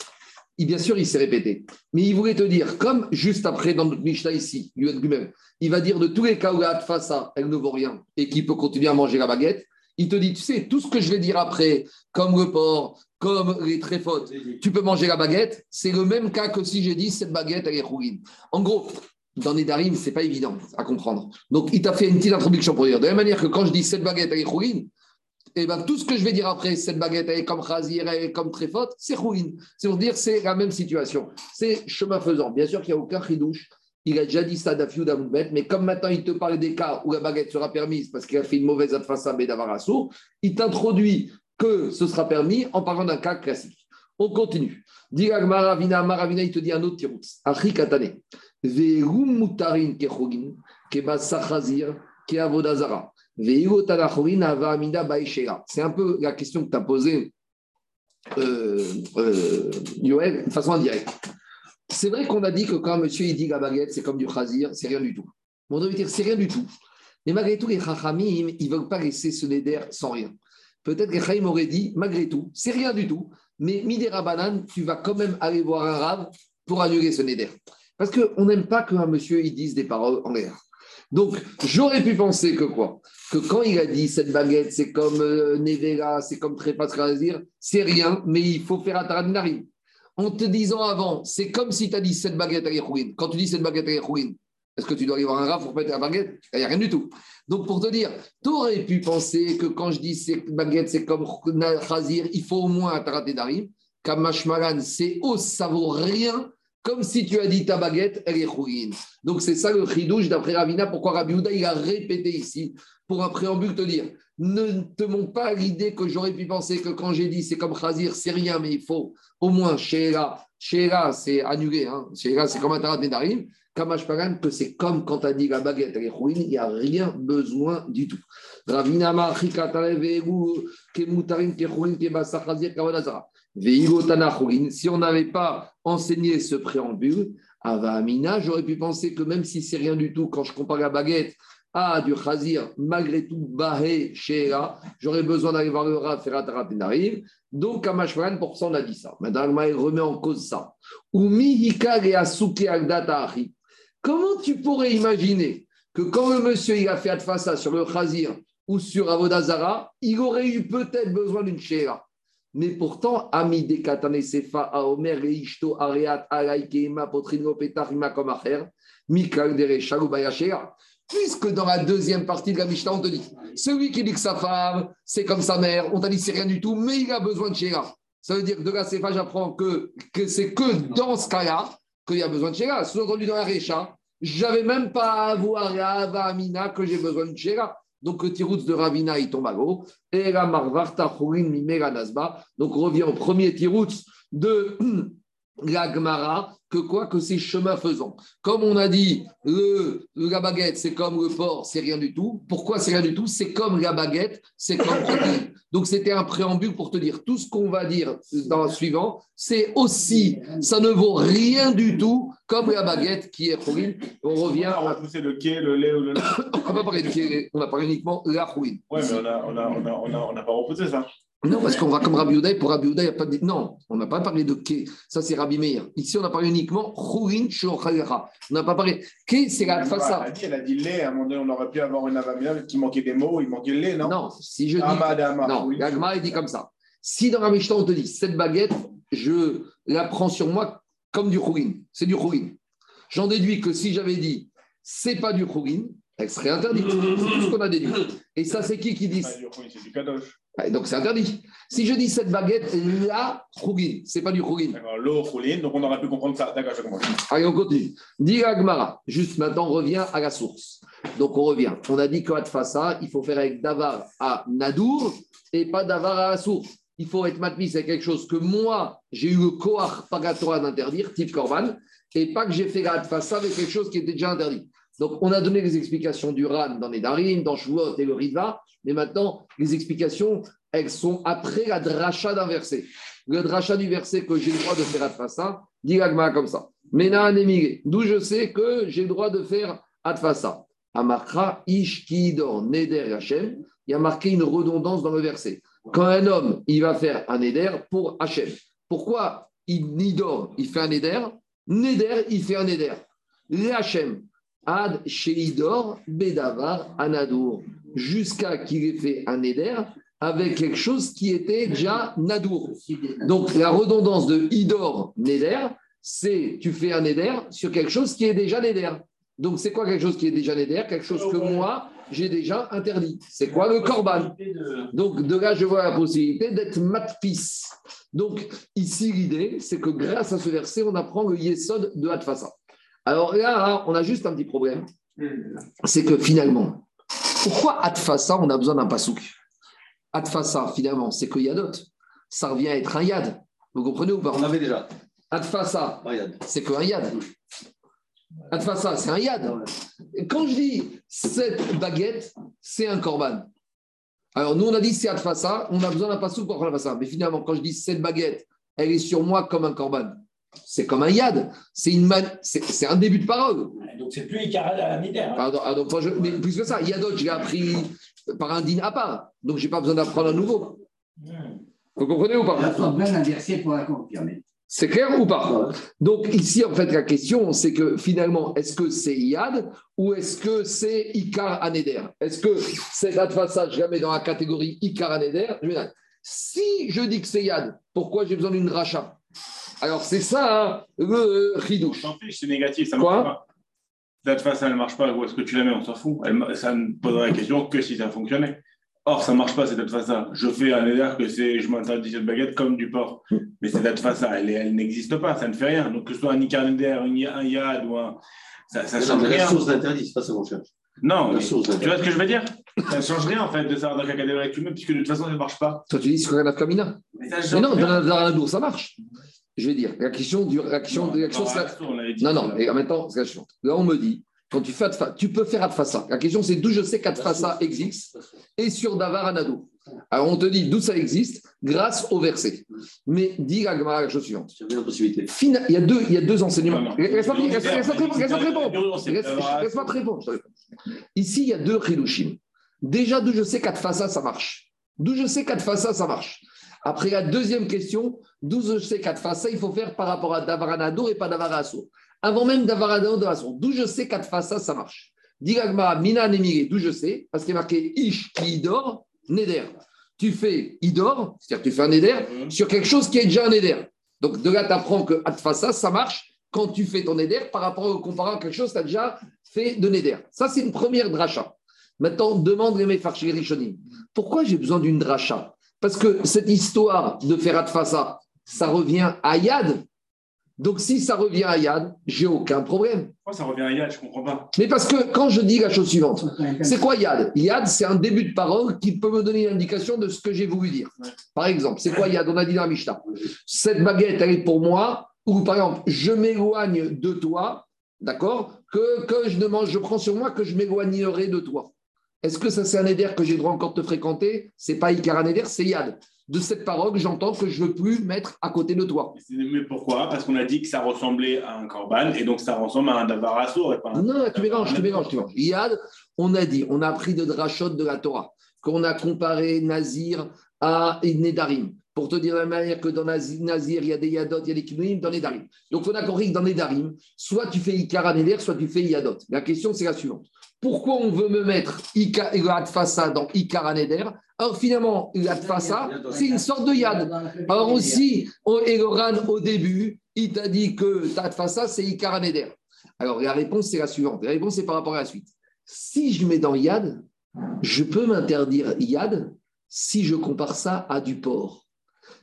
il- bien sûr, il s'est répété. Mais il voulait te dire, comme juste après dans notre Mishnah ici, Gumel, il va dire de tous les cas où la Tfasa, elle ne vaut rien et qu'il peut continuer à manger la baguette, il te dit, tu sais, tout ce que je vais dire après, comme le porc, comme les tréfautes, tu peux manger la baguette, c'est le même cas que si j'ai dit cette baguette, elle est. En gros, dans les darim, c'est pas évident à comprendre. Donc, il t'a fait une petite introduction pour dire, de la même manière que quand je dis cette baguette, elle est et ben, tout ce que je vais dire après, cette baguette, elle est comme Khazir, elle est comme Tréfote, c'est Khourin. C'est pour dire c'est la même situation. C'est chemin faisant. Bien sûr qu'il n'y a aucun chidouche. Il a déjà dit ça d'Afiou d'Amoudbet, mais comme maintenant il te parle des cas où la baguette sera permise parce qu'il a fait une mauvaise adfassa Bédavarasso, il t'introduit que ce sera permis en parlant d'un cas classique. On continue. Dirag Maravina, Maravina, il te dit un autre tirout. Achri Katane. Verum mutarin kechogin, kebasa Khazir, keavodazara. C'est un peu la question que tu as posée, euh, euh, Yoël, de façon indirecte. C'est vrai qu'on a dit que quand monsieur il dit la baguette, c'est comme du chazir, c'est rien du tout. On doit dire c'est rien du tout. Mais malgré tout, les chachamim, ils ne veulent pas laisser ce neder sans rien. Peut-être que les chachamim auraient dit, malgré tout, c'est rien du tout, mais midera banane, tu vas quand même aller voir un rave pour annuler ce neder. Parce qu'on n'aime pas qu'un monsieur il dise des paroles en l'air. Donc, j'aurais pu penser que quoi? Que quand il a dit cette baguette, c'est comme euh, c'est comme Trépas Khazir, c'est rien, mais il faut faire Ataradinarim. En te disant avant, c'est comme si tu as dit cette baguette est ruine. Quand tu dis cette baguette est ruine, est-ce que tu dois aller voir un raf pour mettre la baguette? Il n'y a rien du tout. Donc, pour te dire, tu aurais pu penser que quand je dis cette baguette, c'est comme Khazir, il faut au moins Ataradinarim. Kamashmalan, c'est oh, ça vaut rien comme si tu as dit ta baguette, elle est ruine. Donc c'est ça le chidouche d'après Ravina, pourquoi Rabbi Houda, il a répété ici, pour un préambule te dire, ne te montre pas l'idée que j'aurais pu penser que quand j'ai dit c'est comme Khazir, c'est rien, mais il faut au moins Sheila, Sheila c'est annulé, hein. Sheila c'est comme un Tarat Nedarim, Kamash Pagan, que c'est comme quand tu as dit la baguette, elle est ruine, il n'y a rien besoin du tout. Ravina Kemutarim, Kechurin, Kebasa Khazir, Kawadazara. Si on n'avait pas enseigné ce préambule, Ava Amina, j'aurais pu penser que même si c'est rien du tout, quand je compare la baguette à du chazir, malgré tout, Bahé, Sheera, j'aurais besoin d'aller voir le rat, faire Atarapenarim. Donc, à Mashvaran, pour ça, on a dit ça. Madame il remet en cause ça. Comment tu pourrais imaginer que quand le monsieur il a fait Atfasa sur le chazir ou sur Avodazara, il aurait eu peut-être besoin d'une Sheera mais pourtant, Ami de Katane Sefa, Aomer, Reishto, Areat, Alaikeima, Potrino, Petarima, comme Acher, Mikal, Derecha, Bayachea. Puisque dans la deuxième partie de la Mishnah, on te dit, celui qui dit que sa femme, c'est comme sa mère, on t'a dit c'est rien du tout, mais il a besoin de Sheila. Ça veut dire que de la Sefa, j'apprends que, que c'est que dans ce cas-là qu'il y a besoin de Sheila. Sous-entendu dans la Recha, j'avais même pas à avoir Ava Amina que j'ai besoin de Sheila. Donc, le tiroutz de Ravina, il tombe à l'eau. Et la marvarta nasba. Donc, on revient au premier tiroutz de la Gemara, que quoi Que c'est chemin faisant. Comme on a dit, le, la baguette, c'est comme le porc, c'est rien du tout. Pourquoi c'est rien du tout? C'est comme la baguette, c'est comme protéine. Donc, c'était un préambule pour te dire tout ce qu'on va dire dans le suivant, c'est aussi, ça ne vaut rien du tout comme la baguette qui est protéine. On revient On à pousser le quai, le lait ou le lait. on va parler de on a parlé uniquement de la rouine. Ouais, mais on n'a on a, on a, on a, on a pas repoussé ça. Non, parce qu'on va comme Rabbi Uday, pour Rabbi Uday, il n'y a pas de... Non, on n'a pas parlé de Ké. Ça, c'est Rabbi Meir. Ici, on a parlé uniquement Rourin Shochalecha. On n'a pas parlé. Ké, c'est la Elle façade. a dit, elle a dit lait. À un moment donné, on aurait pu avoir une avamia qui manquait des mots, il manquait le lait, non? Non, si je dis. Non, oui. l'Agma, il dit comme ça. Si dans la Mishnah, on te dit, cette baguette, je la prends sur moi comme du Rourin. C'est du Rourin. J'en déduis que si j'avais dit, c'est pas du Rourin, elle serait interdite. C'est tout ce qu'on a déduit. Et ça, c'est qui qui dit C'est du kadosh. Donc, c'est interdit. Si je dis cette baguette, la Rourin, c'est pas du. D'accord, l'eau rouline, donc on aurait pu comprendre ça. D'accord, je comprends. Allez, on continue. Dit Agmara. Juste maintenant, on revient à la source. Donc, on revient. On a dit qu'à Tfassa, il faut faire avec Davar à Nadour et pas Davar à la source. Il faut être matmis avec quelque chose que moi, j'ai eu le koach pagatora d'interdire, type korban, et pas que j'ai fait la Hatfasa avec quelque chose qui était déjà interdit. Donc, on a donné les explications du RAN dans les Darim, dans Shavuot et le Riva, mais maintenant, les explications, elles sont après la dracha d'un verset. Le dracha du verset que j'ai le droit de faire Hatfasa, dit l'Agma comme ça. Mena anemire, d'où je sais que j'ai le droit de faire Hatfasa. Amakra, Ish, Neder, Hachem. Il y a marqué une redondance dans le verset. Quand un homme, il va faire un Neder pour Hachem. Pourquoi il Nidor, il fait un Neder? Neder, il fait un Neder. Le Hachem, Ad Sheidor, Bedavar, Anadour. Jusqu'à qu'il ait fait un Neder avec quelque chose qui était déjà Nadour. Donc la redondance de Idor, Neder, c'est tu fais un Neder sur quelque chose qui est déjà Neder. Donc c'est quoi quelque chose qui est déjà Neder? Quelque chose que moi, j'ai déjà interdit. C'est quoi le Korban? Donc de là, je vois la possibilité d'être matpis. Donc ici, l'idée, c'est que grâce à ce verset, on apprend le Yesod de Hatfasa. Alors là, on a juste un petit problème. C'est que finalement, pourquoi Hatfasa, on a besoin d'un pasouk? Atfasa, finalement, c'est que Yadot. Ça revient à être un Yad. Vous comprenez ou pas? On avait déjà. Atfasa, c'est que un Yad. Atfasa, c'est un Yad. Et quand je dis cette baguette, c'est un Korban. Alors, nous, on a dit c'est Atfasa, on a besoin d'un pasouk pour prendre ça. Mais finalement, quand je dis cette baguette, elle est sur moi comme un Korban. C'est comme un Yad. C'est une man... c'est un début de parole. Donc, c'est plus Icara à la hein. Pardon, ah, donc, moi, je- mais plus que ça, Yadot, je l'ai appris par un din à part. Donc, je n'ai pas besoin d'apprendre un nouveau. Hmm. Vous comprenez ou Il y a pas d'un verset pour la confirmer. C'est clair ou pas? Donc, ici, en fait, la question, c'est que finalement, est-ce que c'est Yad ou est-ce que c'est Ikar Aneder? Est-ce que cet Adfasa, je la mets dans la catégorie Ikar Aneder? Si je dis que c'est Yad, pourquoi j'ai besoin d'une rachat Alors, c'est ça hein, le fiche, c'est négatif, ça Quoi? marche pas. Cette face, elle ne marche pas. Où est-ce que tu la mets On s'en fout. Elle ça ne posera la question que si ça fonctionnait. Or, ça ne marche pas, cette face. Je fais un éder que c'est je m'interdis cette baguette comme du porc. Mais cette face, elle, elle n'existe pas, ça ne fait rien. Donc, que ce soit un Icarnéder, un Ya- un Yad ou un. Ça ne Non, change mais la rien. source d'interdit, c'est pas ça qu'on cherche. Non, La mais source tu vois ce que je veux dire? Ça ne change rien en fait de savoir dans catégorie tu mets, puisque de toute façon, ça ne marche pas. Toi, tu dis c'est la Kamina. Mais, ça Mais non, rien. dans la, ça marche. Je vais dire, la question du. La question, Non, la non, c'est la-. Non, non, et en même temps, c'est la. Là, on me dit, quand tu fais tu peux faire Atfasa. La question, c'est d'où je sais qu'Atfasa existe et sur Davar Anado. Alors, on te dit d'où ça existe grâce au verset. Mais dis la Gemara la chose suivante. Fina- il, y a deux, il y a deux enseignements. Laisse-moi laisse- laisse-moi te répondre. Ici, il y a deux Chidushim. Déjà, d'où je sais qu'Atfasa, ça marche. D'où je sais qu'Atfasa, ça marche. Après la deuxième question, d'où je sais qu'Atfasa, il faut faire par rapport à Davaranadour et pas Davarasour. Avant même Davaranadour, d'où je sais qu'Atfasa, ça marche. Diragma, Mina Nemire, d'où je sais, parce qu'il est marqué Ish qui idor, Neder. Tu fais idor, c'est-à-dire tu fais un Neder sur quelque chose qui est déjà un Neder. Donc de là, tu apprends que Atfasa, ça marche quand tu fais ton Neder par rapport au comparant à quelque chose que tu as déjà fait de Neder. Ça, c'est une première dracha. Maintenant, demande les Mefarchir Rishonim. Pourquoi j'ai besoin d'une dracha? Parce que cette histoire de faire Atfasa, ça revient à Yad. Donc si ça revient à Yad, j'ai aucun problème. Pourquoi ça revient à Yad Je ne comprends pas. Mais parce que quand je dis la chose suivante, c'est quoi Yad Yad, c'est un début de parole qui peut me donner une indication de ce que j'ai voulu dire. Ouais. Par exemple, c'est quoi Yad On a dit dans la Mishnah. Cette baguette, elle est pour moi, ou par exemple, je m'éloigne de toi, d'accord? Que, que je ne mange, je prends sur moi que je m'éloignerai de toi. Est-ce que ça, c'est un éder que j'ai le droit encore de te fréquenter? C'est pas Ikar un éder, c'est Yad. De cette parole, j'entends que je ne veux plus mettre à côté de toi. Mais pourquoi? Parce qu'on a dit que ça ressemblait à un corban et donc ça ressemble à un davar assour et pas un- Non, tu mélanges, tu mélanges, tu mélanges. Yad, on a dit, on a appris de Drachot de la Torah, qu'on a comparé Nazir à Nedarim. Pour te dire de la même manière que dans Nazi- Nazir, il y a des Yadot, il y a des Kinuim, dans Nedarim. Donc on a compris que dans Nedarim, soit tu fais Ikar à Neder, soit tu fais Yadot. La question, c'est la suivante. Pourquoi on veut me mettre Ika- dans Ikar à Neder Alors finalement, Adfasa, c'est une sorte de Yad. Alors aussi, Eloran, au début, il t'a dit que Tadfasa, c'est Ikar Neder. Alors la réponse, c'est la suivante. La réponse, c'est par rapport à la suite. Si je mets dans Yad, je peux m'interdire Yad si je compare ça à du porc.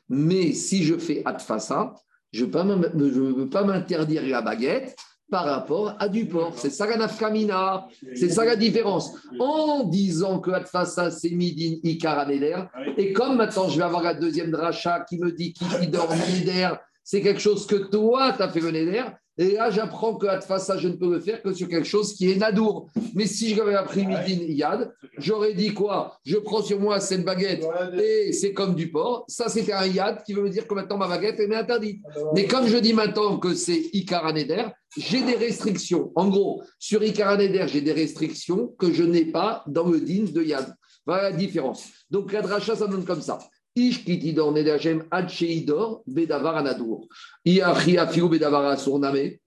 Mais si je fais Adfasa, je ne peux pas m'interdire la baguette par rapport à du porc. C'est ça la nafkamina, c'est ça la différence. En disant que Atfasa, c'est midin ikaraneder, et comme maintenant je vais avoir la deuxième dracha qui me dit qui dort neder, c'est quelque chose que toi, tu as fait le neder, et là, j'apprends que Atfasa, je ne peux le faire que sur quelque chose qui est nadour. Mais si je l'avais appris midin yad, j'aurais dit quoi? Je prends sur moi cette baguette et c'est comme du porc. Ça, c'était un yad qui veut me dire que maintenant ma baguette elle est interdite. Mais comme je dis maintenant que c'est Ikaraneder, j'ai des restrictions. En gros, sur Ikaraneder, j'ai des restrictions que je n'ai pas dans le din de yad. Voilà la différence. Donc la dracha, ça donne comme ça. Ish kitidor nederjem ad sheidor bedavar anadour. Iachi afiou bedavar asurname.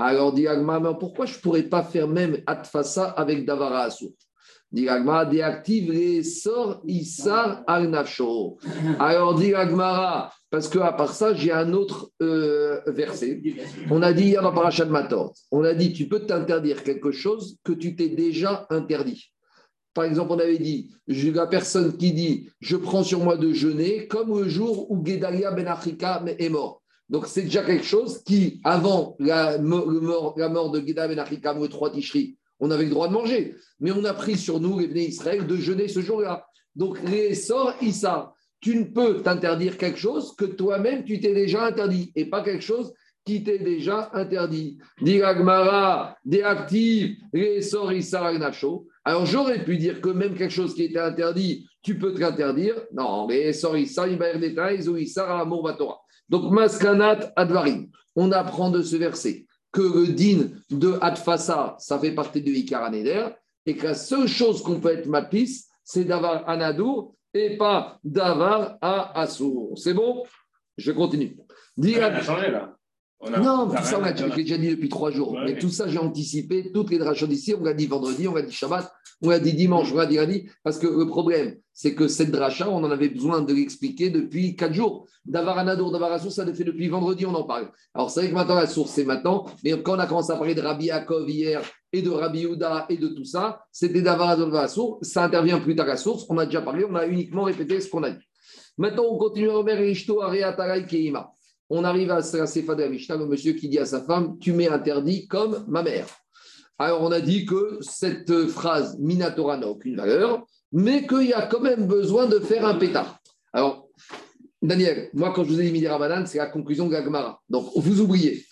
Alors, dit Agma, pourquoi je ne pourrais pas faire même atfasa avec davara asur Dit Agma, déactive les sorts isar al nafsho. Alors, dit Agmara, parce qu'à part ça, j'ai un autre euh, verset. On a dit hier dans Parashat Mator, on a dit tu peux t'interdire quelque chose que tu t'es déjà interdit. Par exemple, on avait dit, la personne qui dit, je prends sur moi de jeûner, comme le jour où Gedalia Ben Afrika est mort. Donc, c'est déjà quelque chose qui, avant la, mort, de Gedalia Ben Afrika, le 3 Tishri, on avait le droit de manger. Mais on a pris sur nous, les Bnei Israël, de jeûner ce jour-là. Donc, les sorts, Issa, tu ne peux t'interdire quelque chose que toi-même, tu t'es déjà interdit, et pas quelque chose qui t'est déjà interdit. Diragmara, déactive, les sorts, Issa, Nacho. Alors, j'aurais pu dire que même quelque chose qui était interdit, tu peux te l'interdire. Non, mais sorry, ça, il va Vatora. Donc, Maskanat Advarim, on apprend de ce verset que le din de Adfasa, ça fait partie de Ikaraneder, et que la seule chose qu'on peut être mapis, c'est d'avoir Anadour et pas d'avoir à Assour. C'est bon? Je continue. N'a changé là. On a- non, tout ça, on je l'ai déjà dit depuis trois jours. Ouais, mais tout ça, j'ai anticipé toutes les drachas d'ici. On l'a dit vendredi, on l'a dit Shabbat, on l'a dit dimanche, on l'a dit lundi. Parce que le problème, c'est que cette dracha, on en avait besoin de l'expliquer depuis quatre jours. D'avoir un adour, d'avoir un source, ça le fait depuis vendredi, on en parle. Alors, c'est vrai que maintenant, la source, c'est maintenant. Mais quand on a commencé à parler de Rabbi Yaakov hier et de Rabbi Yehuda et de tout ça, c'était d'avoir un adour, d'avoir la source. Ça intervient plus tard à la source. On a déjà parlé, on a uniquement répété ce qu'on a dit. Maintenant, on continue à remettre Ishto, Keima on arrive à la Sefa de la Mishnah, le monsieur qui dit à sa femme Tu m'es interdit comme ma mère. Alors, on a dit que cette phrase Minatora n'a aucune valeur, mais qu'il y a quand même besoin de faire un pétard. Alors, Daniel, moi, quand je vous ai dit Midi Ramadan, c'est la conclusion de la Gemara. Donc, vous oubliez.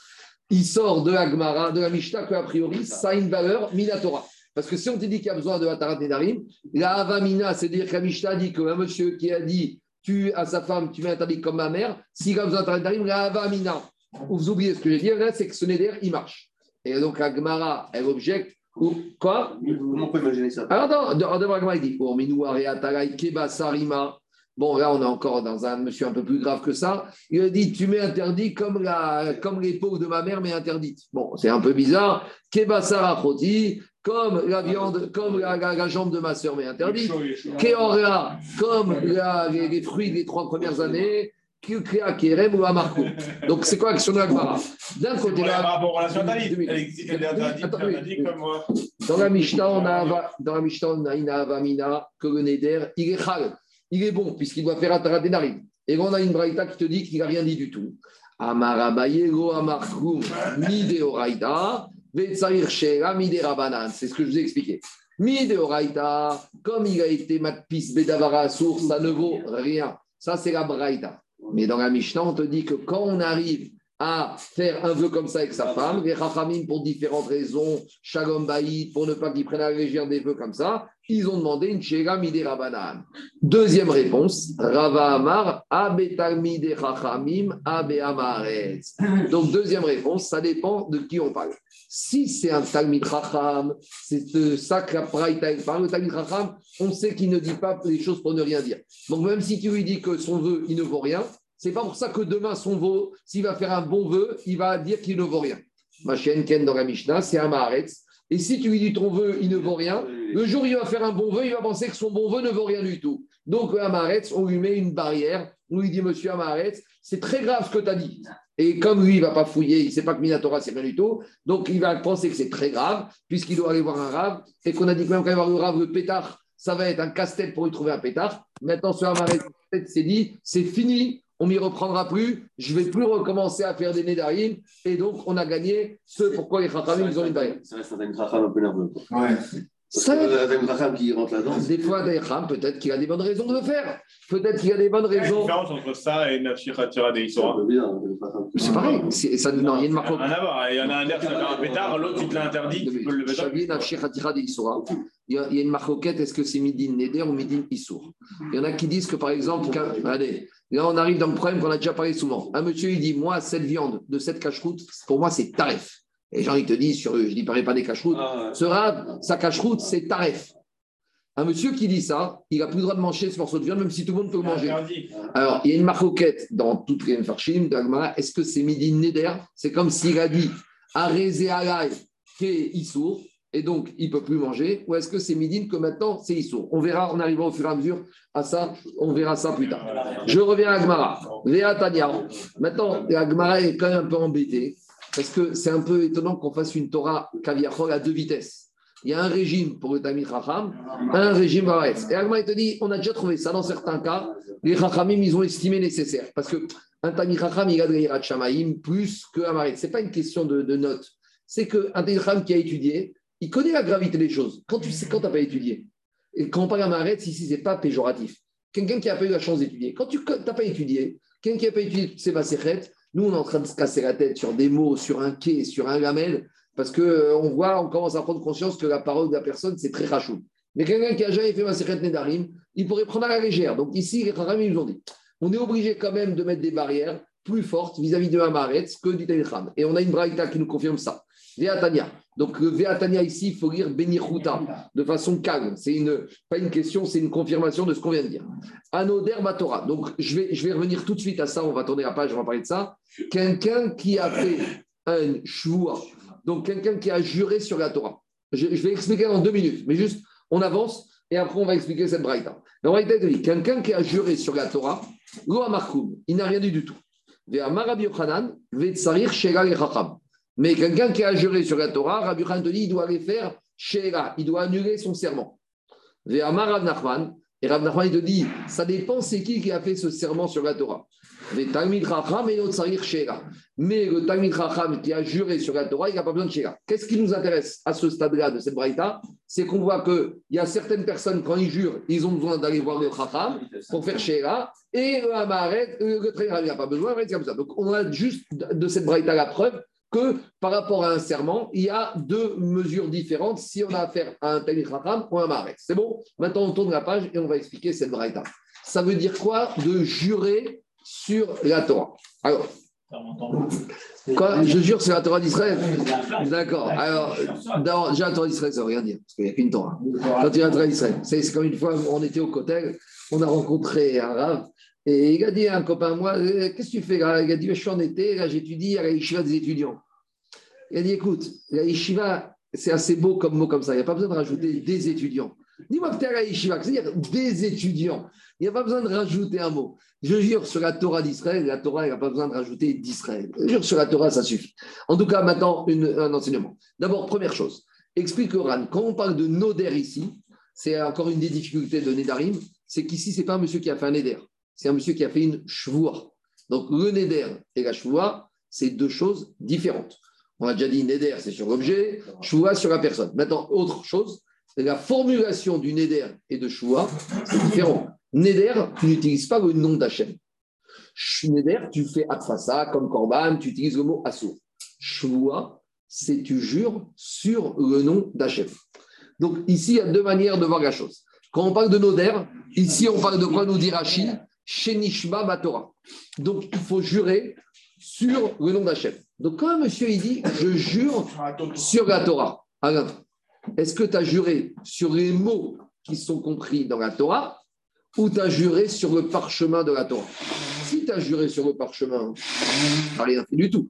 Il sort de la Gemara, de la Mishnah, qu'a priori, ça a une valeur Minatora. Parce que si on te dit qu'il y a besoin de Hatarat Nedarim, la Avamina, c'est-à-dire que la Mishnah dit qu'un monsieur qui a dit tu à sa femme, tu m'es interdit comme ma mère, s'il a besoin de Tarim, la Avamina. Vous oubliez ce que je veux dire là, c'est que ce Neder, il marche. Et donc la Gemara, elle objecte. Ou, quoi? Comment on peut imaginer ça? Alors, non, de, de, la Gemara, il dit Oh, Minou, Area, Tarai, Keba, Sarima. Bon, là, on est encore dans un monsieur un peu plus grave que ça. Il a dit Tu m'es interdit comme, la, comme les peaux de ma mère m'est interdite. Bon, c'est un peu bizarre. Keba, Sarachoti, comme la viande, comme la, la- la jambe de ma sœur m'est interdite. Keorea, comme la- les, les fruits des trois premières années, Kukrea, Kerem ou Amarko. Donc, c'est quoi l'action de la Gemara? D'un côté, là, par rapport dans la Mishnah, on a, dans la Mishnah, on a une avamina que le neder, il est chal, il est bon, puisqu'il doit faire un tarat denarim. Et on a une braïta qui te dit qu'il n'a rien dit du tout. Amarabayego amarkum mide oraita, shera. C'est ce que je vous ai expliqué. Comme il a été matpis bedavara assour, ça ne vaut rien. Ça, c'est la braïta. Mais dans la Mishnah, on te dit que quand on arrive à faire un vœu comme ça avec sa femme, les Chachamim, pour différentes raisons, Shalom pour ne pas qu'ils prennent à légère des vœux comme ça, ils ont demandé une Shega Mide Rabanan. Deuxième réponse, Rava Amar, Abetal Mide Chachamim, Abe Amaretz. Donc, deuxième réponse, ça dépend de qui on parle. Si c'est un Talmid Chacham, c'est ça que elle parle. Le Talmid Chacham, on sait qu'il ne dit pas les choses pour ne rien dire. Donc, même si tu lui dis que son vœu, il ne vaut rien, c'est pas pour ça que demain, son vœu, s'il va faire un bon vœu, il va dire qu'il ne vaut rien. Ma chienne Ken dans la Mishnah, c'est un Maharetz. Et si tu lui dis ton vœu, il ne vaut rien, le jour où il va faire un bon vœu, il va penser que son bon vœu ne vaut rien du tout. Donc, le Amaretz, on lui met une barrière. On lui dit, monsieur Amaretz, c'est très grave ce que tu as dit. Et comme lui, il ne va pas fouiller, il ne sait pas que Minatora, c'est rien du tout. Donc, il va penser que c'est très grave, puisqu'il doit aller voir un rave. Et qu'on a dit que même quand il va voir le rave, le pétard, ça va être un casse-tête pour lui trouver un pétard. Maintenant, ce Amaretz s'est dit, c'est fini, on m'y reprendra plus, je vais plus recommencer à faire des Nédarim, et donc on a gagné ce pourquoi les Chachamim, ils ont une barrière. Ça reste un Tam Chacham un peu nerveux. quoi. Ouais. Qui rentre là-dedans. Des fois, Daïcham, peut-être qu'il a des bonnes raisons de le faire. Peut-être qu'il a des bonnes est la raisons. différence entre ça et Nafshi Khatira des C'est pareil. Ça, non, il y a une marque. Rien à voir. Il y en a un air, ça fait un pétard, l'autre, il te l'a interdit, tu peux le lever Xavier Nafshi Khatira de Issoura. Il y a, une marcoquette, est-ce que c'est Midin Neder ou Midin Issour? Il y en a qui disent que par exemple, allez, là on arrive dans le problème qu'on a déjà parlé souvent. Un monsieur il dit Moi, cette viande de cette cache-route, pour moi c'est taref. Et les gens ils te disent sur je ne parais pas des cache-routes. Ah, Ce rab, sa cache-route, c'est taref. Un monsieur qui dit ça, il n'a plus le droit de manger ce morceau de viande, même si tout le monde peut le manger. Alors, il y a une marcoquette dans toutes les d'Agmara. Est-ce que c'est Midi Neder? C'est comme s'il a dit Arezé alay ke Issour, et donc il ne peut plus manger. Ou est-ce que c'est Midin que maintenant c'est Issour? On verra, on arrivera au fur et à mesure à ça. On verra ça plus tard. Je reviens à Agmara. Maintenant, Agmara est quand même un peu embêté parce que c'est un peu étonnant qu'on fasse une Torah Kaviachol à deux vitesses. Il y a un régime pour le Tamil Chacham, un régime Baretz. Et Agmara il te dit on a déjà trouvé ça dans certains cas. Les Chachamim, ils ont estimé nécessaire. Parce que un Tamil Chacham, il a de l'Irat Shamaïm plus qu'un. Ce n'est pas une question de, de notes. C'est qu'un Tamil Chacham qui a étudié, il connaît la gravité des choses. Quand tu sais, quand tu n'as pas étudié, et quand on parle à Maretz, ici, ce n'est pas péjoratif. Quelqu'un qui n'a pas eu la chance d'étudier. Quand tu n'as pas étudié, quelqu'un qui n'a pas étudié toutes ces macérettes, nous, on est en train de se casser la tête sur des mots, sur un quai, sur un gamel, parce qu'on on voit, on commence à prendre conscience que la parole de la personne, c'est très rachou. Mais quelqu'un qui a jamais fait Maseret Nedarim, il pourrait prendre à la légère. Donc ici, les nous ont dit, on est obligé quand même de mettre des barrières plus fortes vis-à-vis de Hamaretz que du Taïcham. Et on a une braïta qui nous confirme ça. Veatania. Donc le Veatania ici, il faut lire Benichuta de façon calme. C'est une, pas une question, c'est une confirmation de ce qu'on vient de dire. Anoder Batora. Donc je vais, je vais revenir tout de suite à ça. On va tourner la page, on va parler de ça. Quelqu'un qui a fait un shvua, donc quelqu'un qui a juré sur la Torah. Je, vais expliquer en deux minutes, mais juste on avance et après on va expliquer cette braïta. La braïta dit quelqu'un qui a juré sur la Torah, il n'a rien dit du tout. Ve'amar Rabbi Yochanan, ve'tsarir shega le. Mais quelqu'un qui a juré sur la Torah, Rabbi Yochanan te dit il doit aller faire shega, il doit annuler son serment. Ve'amar Rav Nachman, et Rav Nachman il te dit ça dépend c'est qui qui a fait ce serment sur la Torah. Ve'talmid chacham et tsarir shega. Mais le Talmid Chacham qui a juré sur la Torah, il n'a pas besoin de Shega. Qu'est-ce qui nous intéresse à ce stade-là de cette braïta? C'est qu'on voit qu'il y a certaines personnes, quand ils jurent, ils ont besoin d'aller voir le Chacham pour faire Shega. Et le Hamaret, euh, le Traîneur, il n'a pas besoin, c'est comme ça. Donc on a juste de cette braïta la preuve que par rapport à un serment, il y a deux mesures différentes si on a affaire à un Talmid Chacham ou un Hamaret. C'est bon? Maintenant, on tourne la page et on va expliquer cette braïta. Ça veut dire quoi de jurer sur la Torah? Alors, Je jure sur la Torah d'Israël? D'accord. Alors, déjà, la Torah d'Israël, ça ne veut rien dire, parce qu'il n'y a qu'une Torah. Quand dis la Torah d'Israël, c'est c'est comme une fois, on était au Kotel, on a rencontré un rave, et il a dit à un copain, moi, euh, qu'est-ce que tu fais là? Il a dit, je suis en été, là, j'étudie à la yeshiva des étudiants. Il a dit, écoute, la yeshiva, c'est assez beau comme mot comme ça, il n'y a pas besoin de rajouter des étudiants. Dis-moi que à la yeshiva, c'est-à-dire des étudiants. Il n'y a pas besoin de rajouter un mot. Je jure sur la Torah d'Israël, la Torah, il n'y a pas besoin de rajouter d'Israël. Je jure sur la Torah, ça suffit. En tout cas, maintenant, un enseignement. D'abord, première chose, explique Oran, quand on parle de Noder ici, c'est encore une des difficultés de Nedarim, c'est qu'ici, ce n'est pas un monsieur qui a fait un Neder, c'est un monsieur qui a fait une Shvoua. Donc, le Neder et la Shvoua, c'est deux choses différentes. On a déjà dit Neder, c'est sur l'objet, Shvoua sur la personne. Maintenant, autre chose, la formulation du Neder et de Shvoua, c'est différent. Neder, tu n'utilises pas le nom d'Hachem. Neder, tu fais Atfasa comme Korban, tu utilises le mot Assour. Shvoua, c'est tu jures sur le nom d'Hachem. Donc ici, il y a deux manières de voir la chose. Quand on parle de Noder, ici, on parle de quoi nous dit Rashi? Donc il faut jurer sur le nom d'Hachem. Donc quand un monsieur il dit Je jure sur la Torah, Alain, est-ce que tu as juré sur les mots qui sont compris dans la Torah ou tu as juré sur le parchemin de la Torah? Si tu as juré sur le parchemin, rien du tout.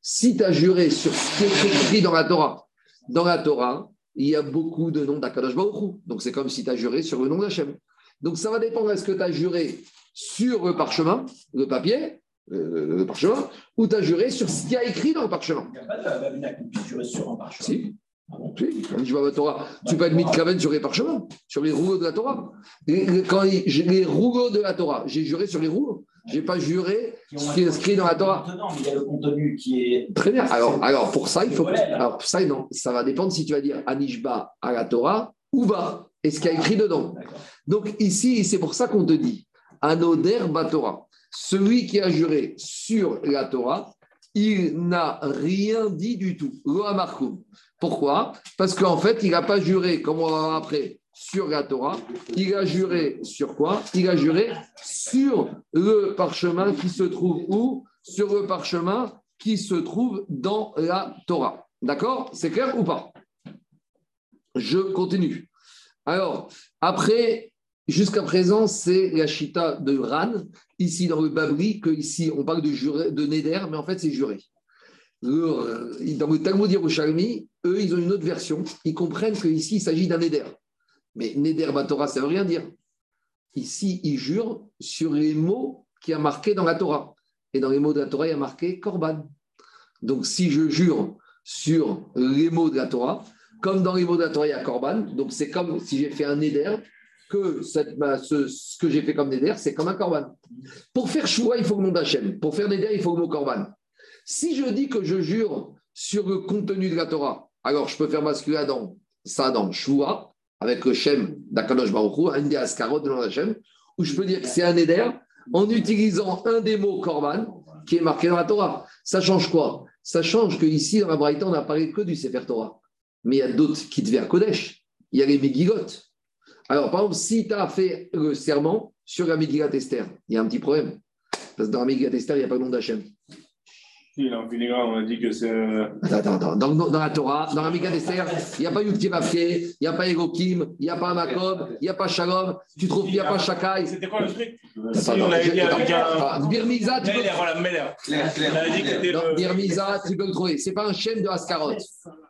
Si tu as juré sur ce qui est compris dans la Torah, dans la Torah, il y a beaucoup de noms d'Akadosh Baruch. Donc c'est comme si tu as juré sur le nom d'Hachem. Donc ça va dépendre, est-ce que tu as juré sur le parchemin, le papier, euh, le parchemin, ou tu as juré sur ce qu'il y a écrit dans le parchemin Il n'y a pas de babina qui puisse jurer sur un parchemin. Si. Ah bon? Si, quand tu vas à la Torah, tu peux être mis de Kaven sur les parchemins, sur les rouleaux de la Torah. Les, quand les, j'ai- les rouleaux de la Torah, j'ai juré sur les rouleaux. J'ai pas juré ce qui est inscrit dans la Torah. Contenant, mais il y a le contenu qui est. Très bien. Alors, alors pour ça, il faut. Alors, pour ça, non. Ça va dépendre si tu vas dire Anishba à la Torah ou Ba. Et ce qu'il y a écrit dedans. Donc, ici, c'est pour ça qu'on te dit Anoder Batora. Celui qui a juré sur la Torah, il n'a rien dit du tout. Pourquoi? Parce qu'en fait, il n'a pas juré, comme on va voir après, sur la Torah. Il a juré sur quoi? Il a juré sur le parchemin qui se trouve où? Sur le parchemin qui se trouve dans la Torah. D'accord? C'est clair ou pas? Je continue. Alors, après, jusqu'à présent, c'est la chita de Ran, ici dans le Babri, que ici on parle de, juré, de Neder, mais en fait c'est juré. Le- dans le Talmud Yerushalmi, eux, ils ont une autre version. Ils comprennent qu'ici, il s'agit d'un Neder. Mais Neder Batora, ça ne veut rien dire. Ici, ils jurent sur les mots qui a marqué dans la Torah. Et dans les mots de la Torah, il y a marqué Korban. Donc, si je jure sur les mots de la Torah, comme dans les mots de la Torah, il y a Korban, donc c'est comme si j'ai fait un Neder, que bah, ce, que j'ai fait comme Neder, c'est comme un Korban. Pour faire Shua, il faut le nom d'Hachem. Pour faire Neder, il faut le mot Korban. Si je dis que je jure sur le contenu de la Torah, alors je peux faire basculer dans, ça dans avec le Shem d'Akadosh Baruch un des Askarot de d'Hachem, ou je peux dire que c'est un Neder en utilisant un des mots Korban qui est marqué dans la Torah. Ça change quoi? Ça change qu'ici, dans la Braïta, on n'a parlé que du Sefer Torah. Mais il y a d'autres qui devaient à Kodesh. Il y a les Megillot. Alors, par exemple, si tu as fait le serment sur la Megillat Esther, il y a un petit problème. Parce que dans la Megillat Esther, il n'y a pas le nom d'Hachem. Si, en filigrane, on a dit que c'est. euh, Attends, attends, attends. Dans, dans la Torah, dans la Megillat Esther, il n'y a pas Yukti Rafke, il n'y a pas Egokim, il n'y a pas Makob, il n'y a pas Shalom, tu trouves qu'il n'y a pas Shakai. C'était quoi le truc? Si, on avait dit avec un. Ah, Birmiza, tu peux, Meller, voilà, Meller. Dans le. Birmiza, tu peux le trouver. Ce n'est pas un Shem de Askarot.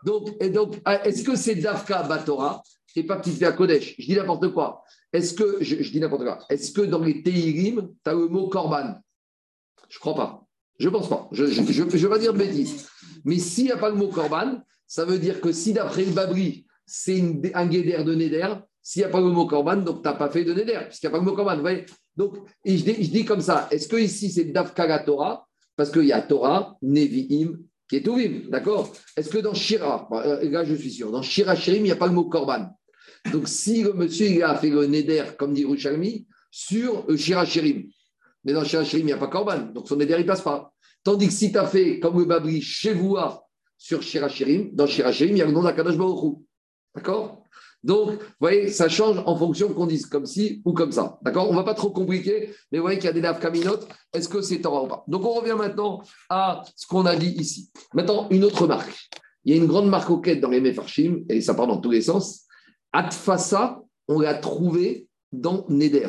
Donc, et donc ah, est-ce que c'est Dafka Batora? Et pas Petit à Kodesh Je dis n'importe quoi. Est-ce que, je, dis n'importe quoi, est-ce que dans les Teirim, tu as le mot Korban? Je ne crois pas. Je ne pense pas. Je ne vais pas dire de bêtises. Mais s'il n'y a pas le mot Korban, ça veut dire que si d'après le Babri, c'est un guédère de Neder, s'il n'y a pas le mot Korban, donc tu n'as pas fait de Neder, puisqu'il n'y a pas le mot Korban. Voyez donc, je, dis, comme ça, est-ce que ici c'est Dafka la Torah? Parce qu'il y a Torah, Nevi'im, Ketuvim, d'accord? Est-ce que dans Shira, euh, là je suis sûr, dans Shira Shirim, il n'y a pas le mot Korban? Donc si le monsieur a fait le Neder, comme dit Rouchalmi, sur euh, Shira Shirim, mais dans Shira Shirim, il n'y a pas Korban, donc son Neder, il ne passe pas. Tandis que si tu as fait comme le Babri Shevoua sur Shira Shirim, dans Shira Shirim, il y a le nom d'Akadosh Baruch Hu. D'accord? Donc, vous voyez, ça change en fonction qu'on dise comme ci ou comme ça. D'accord? On ne va pas trop compliquer, mais vous voyez qu'il y a des nafkaminotes. Est-ce que c'est Torah ou Donc, on revient maintenant à ce qu'on a dit ici. Maintenant, une autre marque. Il y a une grande marque au quête dans les Mefarshim, et ça part dans tous les sens. Atfasa, on l'a trouvé dans Neder.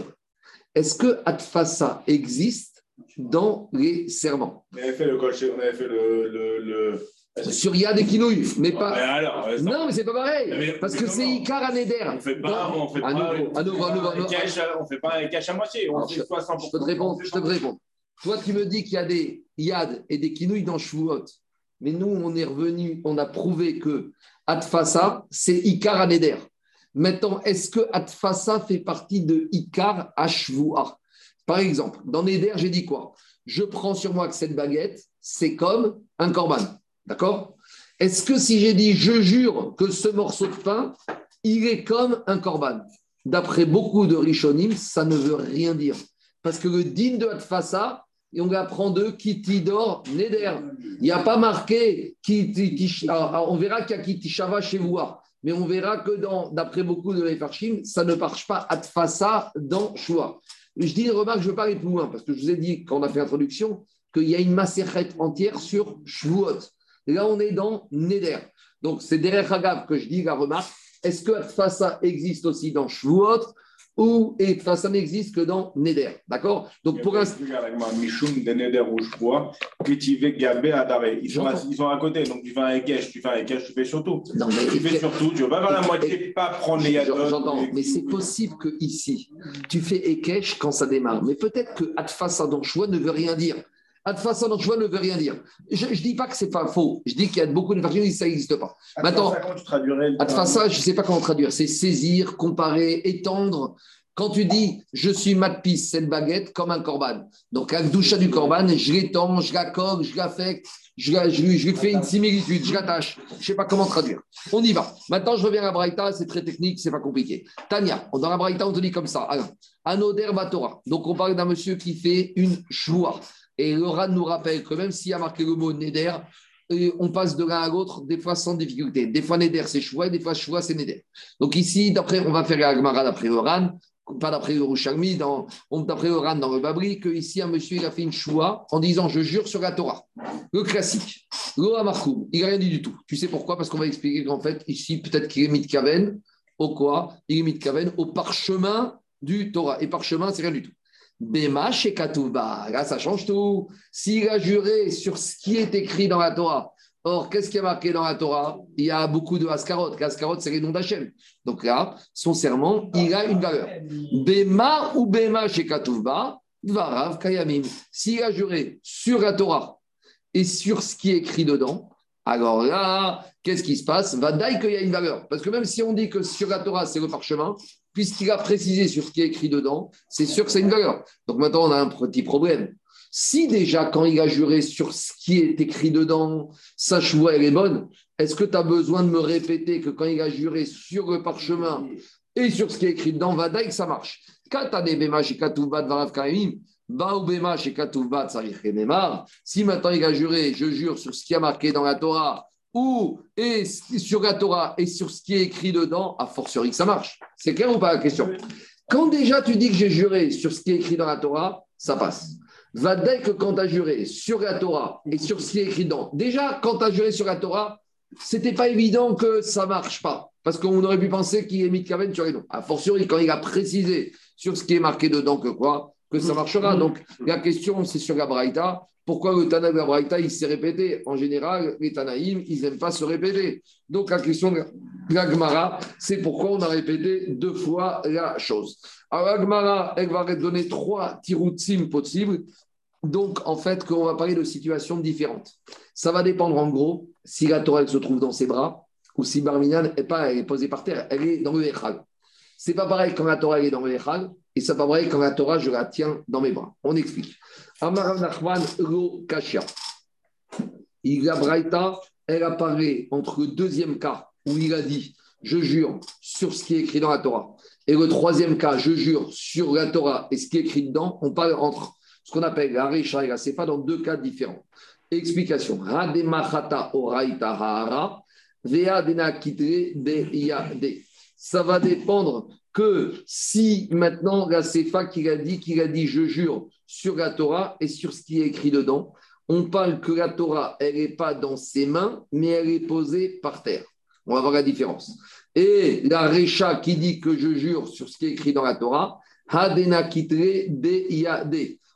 Est-ce que Atfasa existe dans les serments? On avait fait le on avait fait le. le, le... Sur Yad et Kinouï, mais Mais pas. alors, Non, mais c'est pas pareil. Mais- Parce mais que c'est Icar à Neder. On fait pas, on fait pas, nouveau, à nouveau, à nouveau, on fait pas un cash à moitié, on Alors, fait 60%. Je peux te répondre, je te répondre. Toi, tu me dis qu'il y a des yad et des kinouilles dans Shavuot. Mais nous, on est revenu, on a prouvé que Atfasa, c'est Ikar à Neder. Maintenant, est-ce que Atfasa fait partie de Ikar à Shavuot Par exemple, dans Neder, j'ai dit quoi? Je prends sur moi que cette baguette, c'est comme un korban. D'accord? Est-ce que si j'ai dit je jure que ce morceau de pain, il est comme un korban D'après beaucoup de Rishonim, ça ne veut rien dire. Parce que le din de Hatfasa, et on apprend de Kitidor Neder. Il n'y a pas marqué Kiti- alors, alors, on verra qu'il y a Kitishava chez vous, mais on verra que d'après beaucoup de Mefarshim, ça ne marche pas Hatfasa dans Shua. Je dis remarque, je ne veux pas aller plus loin, parce que je vous ai dit, quand on a fait l'introduction, qu'il y a une macérette entière sur Shavuot. Et là, on est dans Neder. Donc, c'est derrière Hagav que je dis la remarque. Est-ce que Hatfasa existe aussi dans Shavuot? Ou Hatfasa n'existe que dans Neder D'accord? Donc, pour Daré. Ils sont, à, ils sont à côté, donc tu fais un Ekech, tu fais un Ekech, tu fais surtout. Non, Tu fais mais, surtout, tu ne veux pas faire la moitié, pas prendre les yadotes. J'entends, mais c'est possible que ici, tu fais Ekech quand ça démarre. Mais peut-être que Atfasa dans choix ne veut rien dire. Atfasa dans choix ne veut rien dire. Je ne dis pas que c'est pas faux. Je dis qu'il y a beaucoup de personnes qui ça n'existe pas. Maintenant, Attends, comment tu traduirais Atfasa, je ne sais pas comment traduire. C'est saisir, comparer, étendre. Quand tu dis je suis matpis, cette baguette, comme un corban. Donc, la doucha du corban, je l'étends, je la colle, je l'affecte, je, lui je lui fais une similitude, je l'attache. Je ne sais pas comment traduire. On y va. Maintenant, je reviens à la Braïta, c'est très technique, c'est pas compliqué. Tania, dans la Braïta, on te dit comme ça. Anoder Batora. Donc, on parle d'un monsieur qui fait une choua. Et Ran nous rappelle que même s'il y a marqué le mot Neder, on passe de l'un à l'autre, des fois sans difficulté. Des fois, Neder, c'est choua, et des fois, choua, c'est Neder. Donc, ici, d'après, on va faire la Gemara d'après le Ran, pas d'après le on- d'après le Ran dans le Babri, que ici, un monsieur, il a fait une choua en disant Je jure sur la Torah. Le classique. Loa Markoum, il n'a rien dit du tout. Tu sais pourquoi? Parce qu'on va expliquer qu'en fait, ici, peut-être qu'il est mitkaven au quoi? Il est mitkaven au parchemin du Torah. Et parchemin, c'est rien du tout. Bema chez Katouba, là, ça change tout. S'il a juré sur ce qui est écrit dans la Torah, or, qu'est-ce qui est marqué dans la Torah? Il y a beaucoup de Askarot. Askarot, c'est les noms d'Hachem. Donc là, son serment, il a une valeur. Bema ou Bema chez Katouba, Varav Kayamim. S'il a juré sur la Torah et sur ce qui est écrit dedans, alors là, qu'est-ce qui se passe? Va d'ailleurs qu'il y a une valeur. Parce que même si on dit que sur la Torah, c'est le parchemin, puisqu'il a précisé sur ce qui est écrit dedans, c'est sûr que c'est une valeur. Donc maintenant, on a un petit problème. Si déjà, quand il a juré sur ce qui est écrit dedans, sa choix, elle est bonne, est-ce que tu as besoin de me répéter que quand il a juré sur le parchemin et sur ce qui est écrit dedans, va d'ailleurs que ça marche. Si maintenant il a juré, je jure sur ce qui a marqué dans la Torah, ou et sur la Torah et sur ce qui est écrit dedans, a fortiori que ça marche. C'est clair ou pas la question? Quand déjà tu dis que j'ai juré sur ce qui est écrit dans la Torah, ça passe. Va dès que quand tu as juré sur la Torah et sur ce qui est écrit dedans, déjà quand tu as juré sur la Torah, c'était pas évident que ça marche pas. Parce qu'on aurait pu penser qu'il est mis de Kaven sur les noms. A fortiori, quand il a précisé sur ce qui est marqué dedans que quoi? Que ça marchera. Donc la question, c'est sur la Braïta. Pourquoi le Tana de la Braïta, il s'est répété En général, les Tanaïm, ils n'aiment pas se répéter. Donc la question de la Gemara, c'est pourquoi on a répété deux fois la chose. Alors la Gemara, elle va donner trois tiroutsim possibles. Donc, en fait, qu'on va parler de situations différentes. Ça va dépendre, en gros, si la Torah elle se trouve dans ses bras ou si Barminan est posée par terre, elle est dans le Echal. C'est pas pareil quand la Torah elle est dans le Echal et c'est pas pareil quand la Torah je la tiens dans mes bras. On explique. Amar Nachman lo Kashia. Il a elle apparaît entre le deuxième cas où il a dit je jure sur ce qui est écrit dans la Torah et le troisième cas je jure sur la Torah et ce qui est écrit dedans. On parle entre ce qu'on appelle la Recha et la Sefa dans deux cas différents. Explication. Ça va dépendre que si maintenant la Sefa qu'il a dit, qu'il a dit je jure sur la Torah et sur ce qui est écrit dedans, on parle que la Torah, elle n'est pas dans ses mains, mais elle est posée par terre. On va voir la différence. Et la Recha qui dit que je jure sur ce qui est écrit dans la Torah,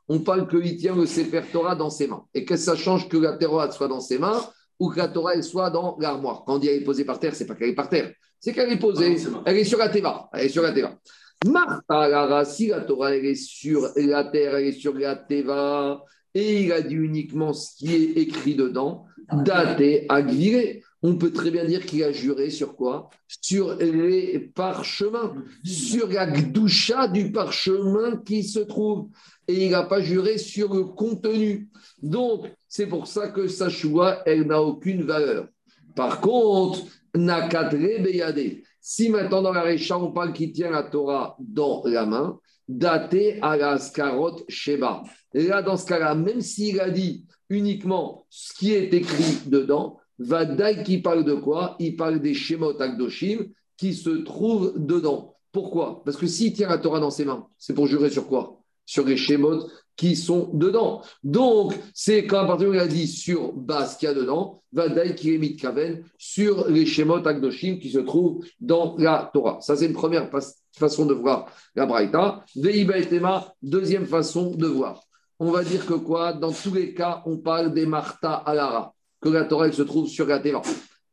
on parle qu'il tient le Sefer Torah dans ses mains. Et que ça change que la Torah soit dans ses mains ou que la Torah elle soit dans l'armoire. Quand on dit elle est posée par terre, c'est pas qu'elle est par terre, c'est qu'elle est posée, elle est sur la Teva. Elle est sur la Teva. Martha Lara, si la Torah elle est sur la terre, elle est sur la Teva, et il a dit uniquement ce qui est écrit dedans, daté agviré. On peut très bien dire qu'il a juré sur quoi? Sur les parchemins, sur la gdoucha du parchemin qui se trouve. Et il n'a pas juré sur le contenu. Donc, c'est pour ça que sa choua, elle n'a aucune valeur. Par contre, nakatre beyade. Si maintenant dans la Récha, on parle qu'il tient la Torah dans la main, daté à la scarot sheba. Là, dans ce cas-là, même s'il a dit uniquement ce qui est écrit dedans, Vadaï qui parle de quoi? Il parle des Shemot Akdoshim qui se trouvent dedans. Pourquoi? Parce que s'il tient la Torah dans ses mains, c'est pour jurer sur quoi? Sur les Shemot qui sont dedans. Donc, c'est quand à partir où il a dit sur bas ce qu'il y a dedans, Vadaï qui est mitkaven sur les Shemot Akdoshim qui se trouvent dans la Torah. Ça, c'est une première façon de voir la Braïta. Veiba et Tema, deuxième façon de voir. On va dire que quoi? Dans tous les cas, on parle des Martha Alara que la Torah elle se trouve sur la Teva.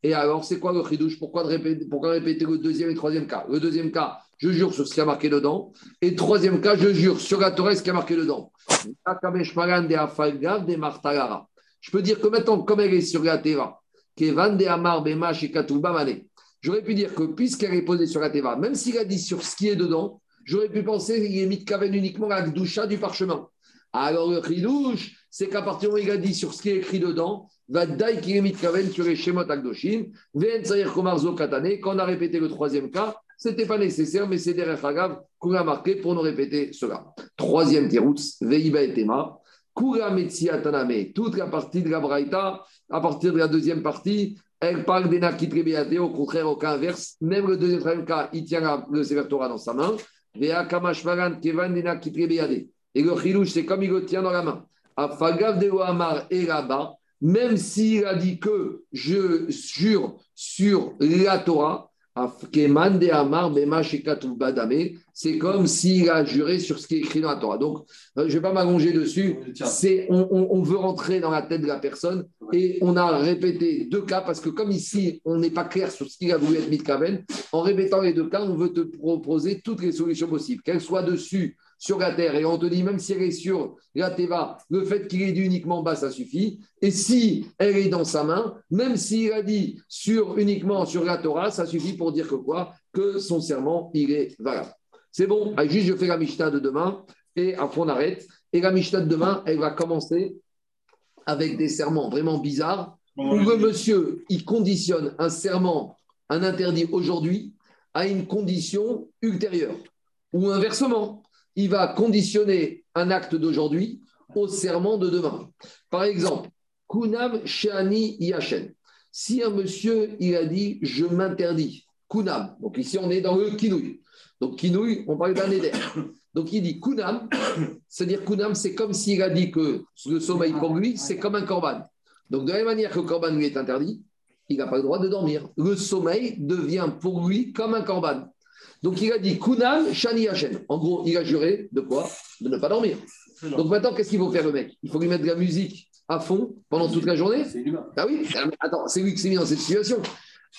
Et alors, c'est quoi le chidouche? Pourquoi, répéter, pourquoi répéter le deuxième et le troisième cas? Le deuxième cas, je jure sur ce qui a marqué dedans. Et troisième cas, je jure sur la Torah ce qui a marqué dedans. Je peux dire que maintenant, comme elle est sur la Teva, J'aurais pu dire que puisqu'elle est posée sur la Teva, même s'il a dit sur ce qui est dedans, J'aurais pu penser qu'il est mis de uniquement la Gdusha du parchemin. Alors le Khidouche, c'est qu'à partir du moment où il a dit sur ce qui est écrit dedans, Kaven sur les Shemot Agdoshin, Ven Sayer Komar Zo Katane. Quand on a répété le troisième cas, c'était pas nécessaire, mais c'est derrière Hagav qu'on a marqué pour nous répéter cela. Troisième Tiroutz, Veiba et Tema. Kura Taname, toute la partie de la Braïta, à partir de la deuxième partie, elle parle des Nakit Béaté, au contraire, au cas inverse. Même le deuxième cas, il tient le Sefer Torah dans sa main. Vea Kamash Magan Kevan des Nakit Béaté. Et le Chilouche, c'est comme il le tient dans la main. Afagav de Amar et là-bas, même s'il a dit que je jure sur la Torah, C'est comme s'il a juré sur ce qui est écrit dans la Torah. Donc, euh, je ne vais pas m'allonger dessus. C'est, on, on- on veut rentrer dans la tête de la personne. Et on a répété deux cas parce que comme ici, on n'est pas clair sur ce qu'il a voulu être Mitkaven, en répétant les deux cas, on veut te proposer toutes les solutions possibles, qu'elles soient dessus, sur la terre. Et on te dit, même si elle est sur la Teva, le fait qu'il ait dit uniquement bas, ça suffit. Et si elle est dans sa main, même s'il a dit sur, uniquement sur la Torah, ça suffit pour dire que quoi? Que son serment, il est valable. C'est bon, juste je fais la Mishnah de demain et après on arrête. Et la Mishnah de demain, elle va commencer avec des serments vraiment bizarres où le monsieur, il conditionne un serment, un interdit aujourd'hui à une condition ultérieure. Ou inversement, il va conditionner un acte d'aujourd'hui au serment de demain. Par exemple, Kunam Shani Yachen. Si un monsieur, il a dit je m'interdis, Kunam, donc ici on est dans le Kinouï. Donc Kinouï, on parle d'un éder. Donc il dit Kunam, c'est-à-dire Kunam, c'est comme s'il a dit que le sommeil pour lui, c'est comme un korban. Donc de la même manière que le korban lui est interdit, il n'a pas le droit de dormir. Le sommeil devient pour lui comme un korban. Donc il a dit Kunam Shani Hashem. En gros, il a juré de quoi De ne pas dormir. Donc maintenant, qu'est-ce qu'il faut faire le mec? Il faut lui mettre de la musique à fond pendant toute la journée? C'est. Ah oui? Attends, c'est lui qui s'est mis dans cette situation.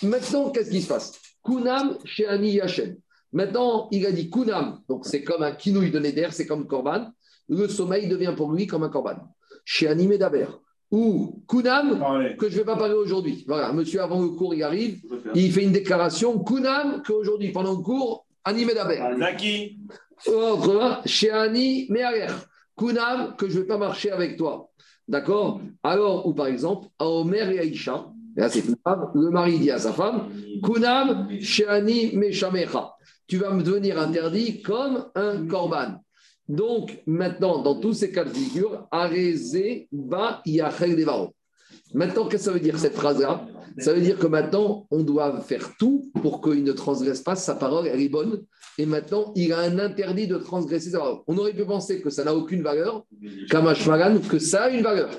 Maintenant, qu'est-ce qui se passe? Kunam Shani Hashem. Maintenant, il a dit Kunam, donc c'est comme un kinouï de Neder, c'est comme Korban. Le sommeil devient pour lui comme un Korban. Chez Animé Daber. Ou Kunam, Parlez. que je ne vais pas parler aujourd'hui. Voilà, monsieur, avant le cours, il arrive, il fait une déclaration Kunam, qu'aujourd'hui, pendant le cours, Animé Daber. Zaki, Autre, chez Annie Mearer. Kunam, que je ne vais pas marcher avec toi. D'accord? Alors, ou par exemple, à Omer et Aïcha, là c'est le mari dit à sa femme Kunam, chez Annie Meshamecha. Tu vas me devenir interdit comme un korban. Donc, maintenant, dans tous ces cas de figure, Areze ba yachel devaro. Maintenant, qu'est-ce que ça veut dire cette phrase-là? Ça veut dire que maintenant, on doit faire tout pour qu'il ne transgresse pas sa parole, elle est bonne. Et maintenant, il a un interdit de transgresser sa parole. On aurait pu penser que ça n'a aucune valeur, Kamashmaran, que ça a une valeur.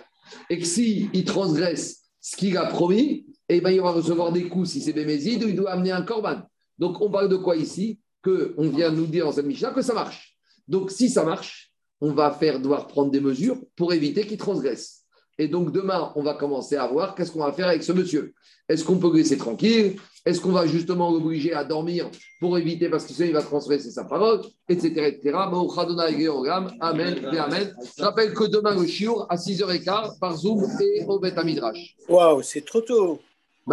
Et que s'il il transgresse ce qu'il a promis, eh ben, il va recevoir des coups si c'est Bémézide ou il doit amener un korban. Donc, on parle de quoi ici? Que on vient nous dire dans cette Mishnah que ça marche. Donc, si ça marche, on va faire devoir prendre des mesures pour éviter qu'il transgresse. Et donc, demain, on va commencer à voir qu'est-ce qu'on va faire avec ce monsieur. Est-ce qu'on peut le laisser tranquille? Est-ce qu'on va justement l'obliger à dormir pour éviter, parce que sinon il va transgresser sa parole, etc. etc. Amen et Amen. Je rappelle que demain, le Shiur à 6h15 par Zoom et au Bet Midrash. Waouh, c'est trop tôt.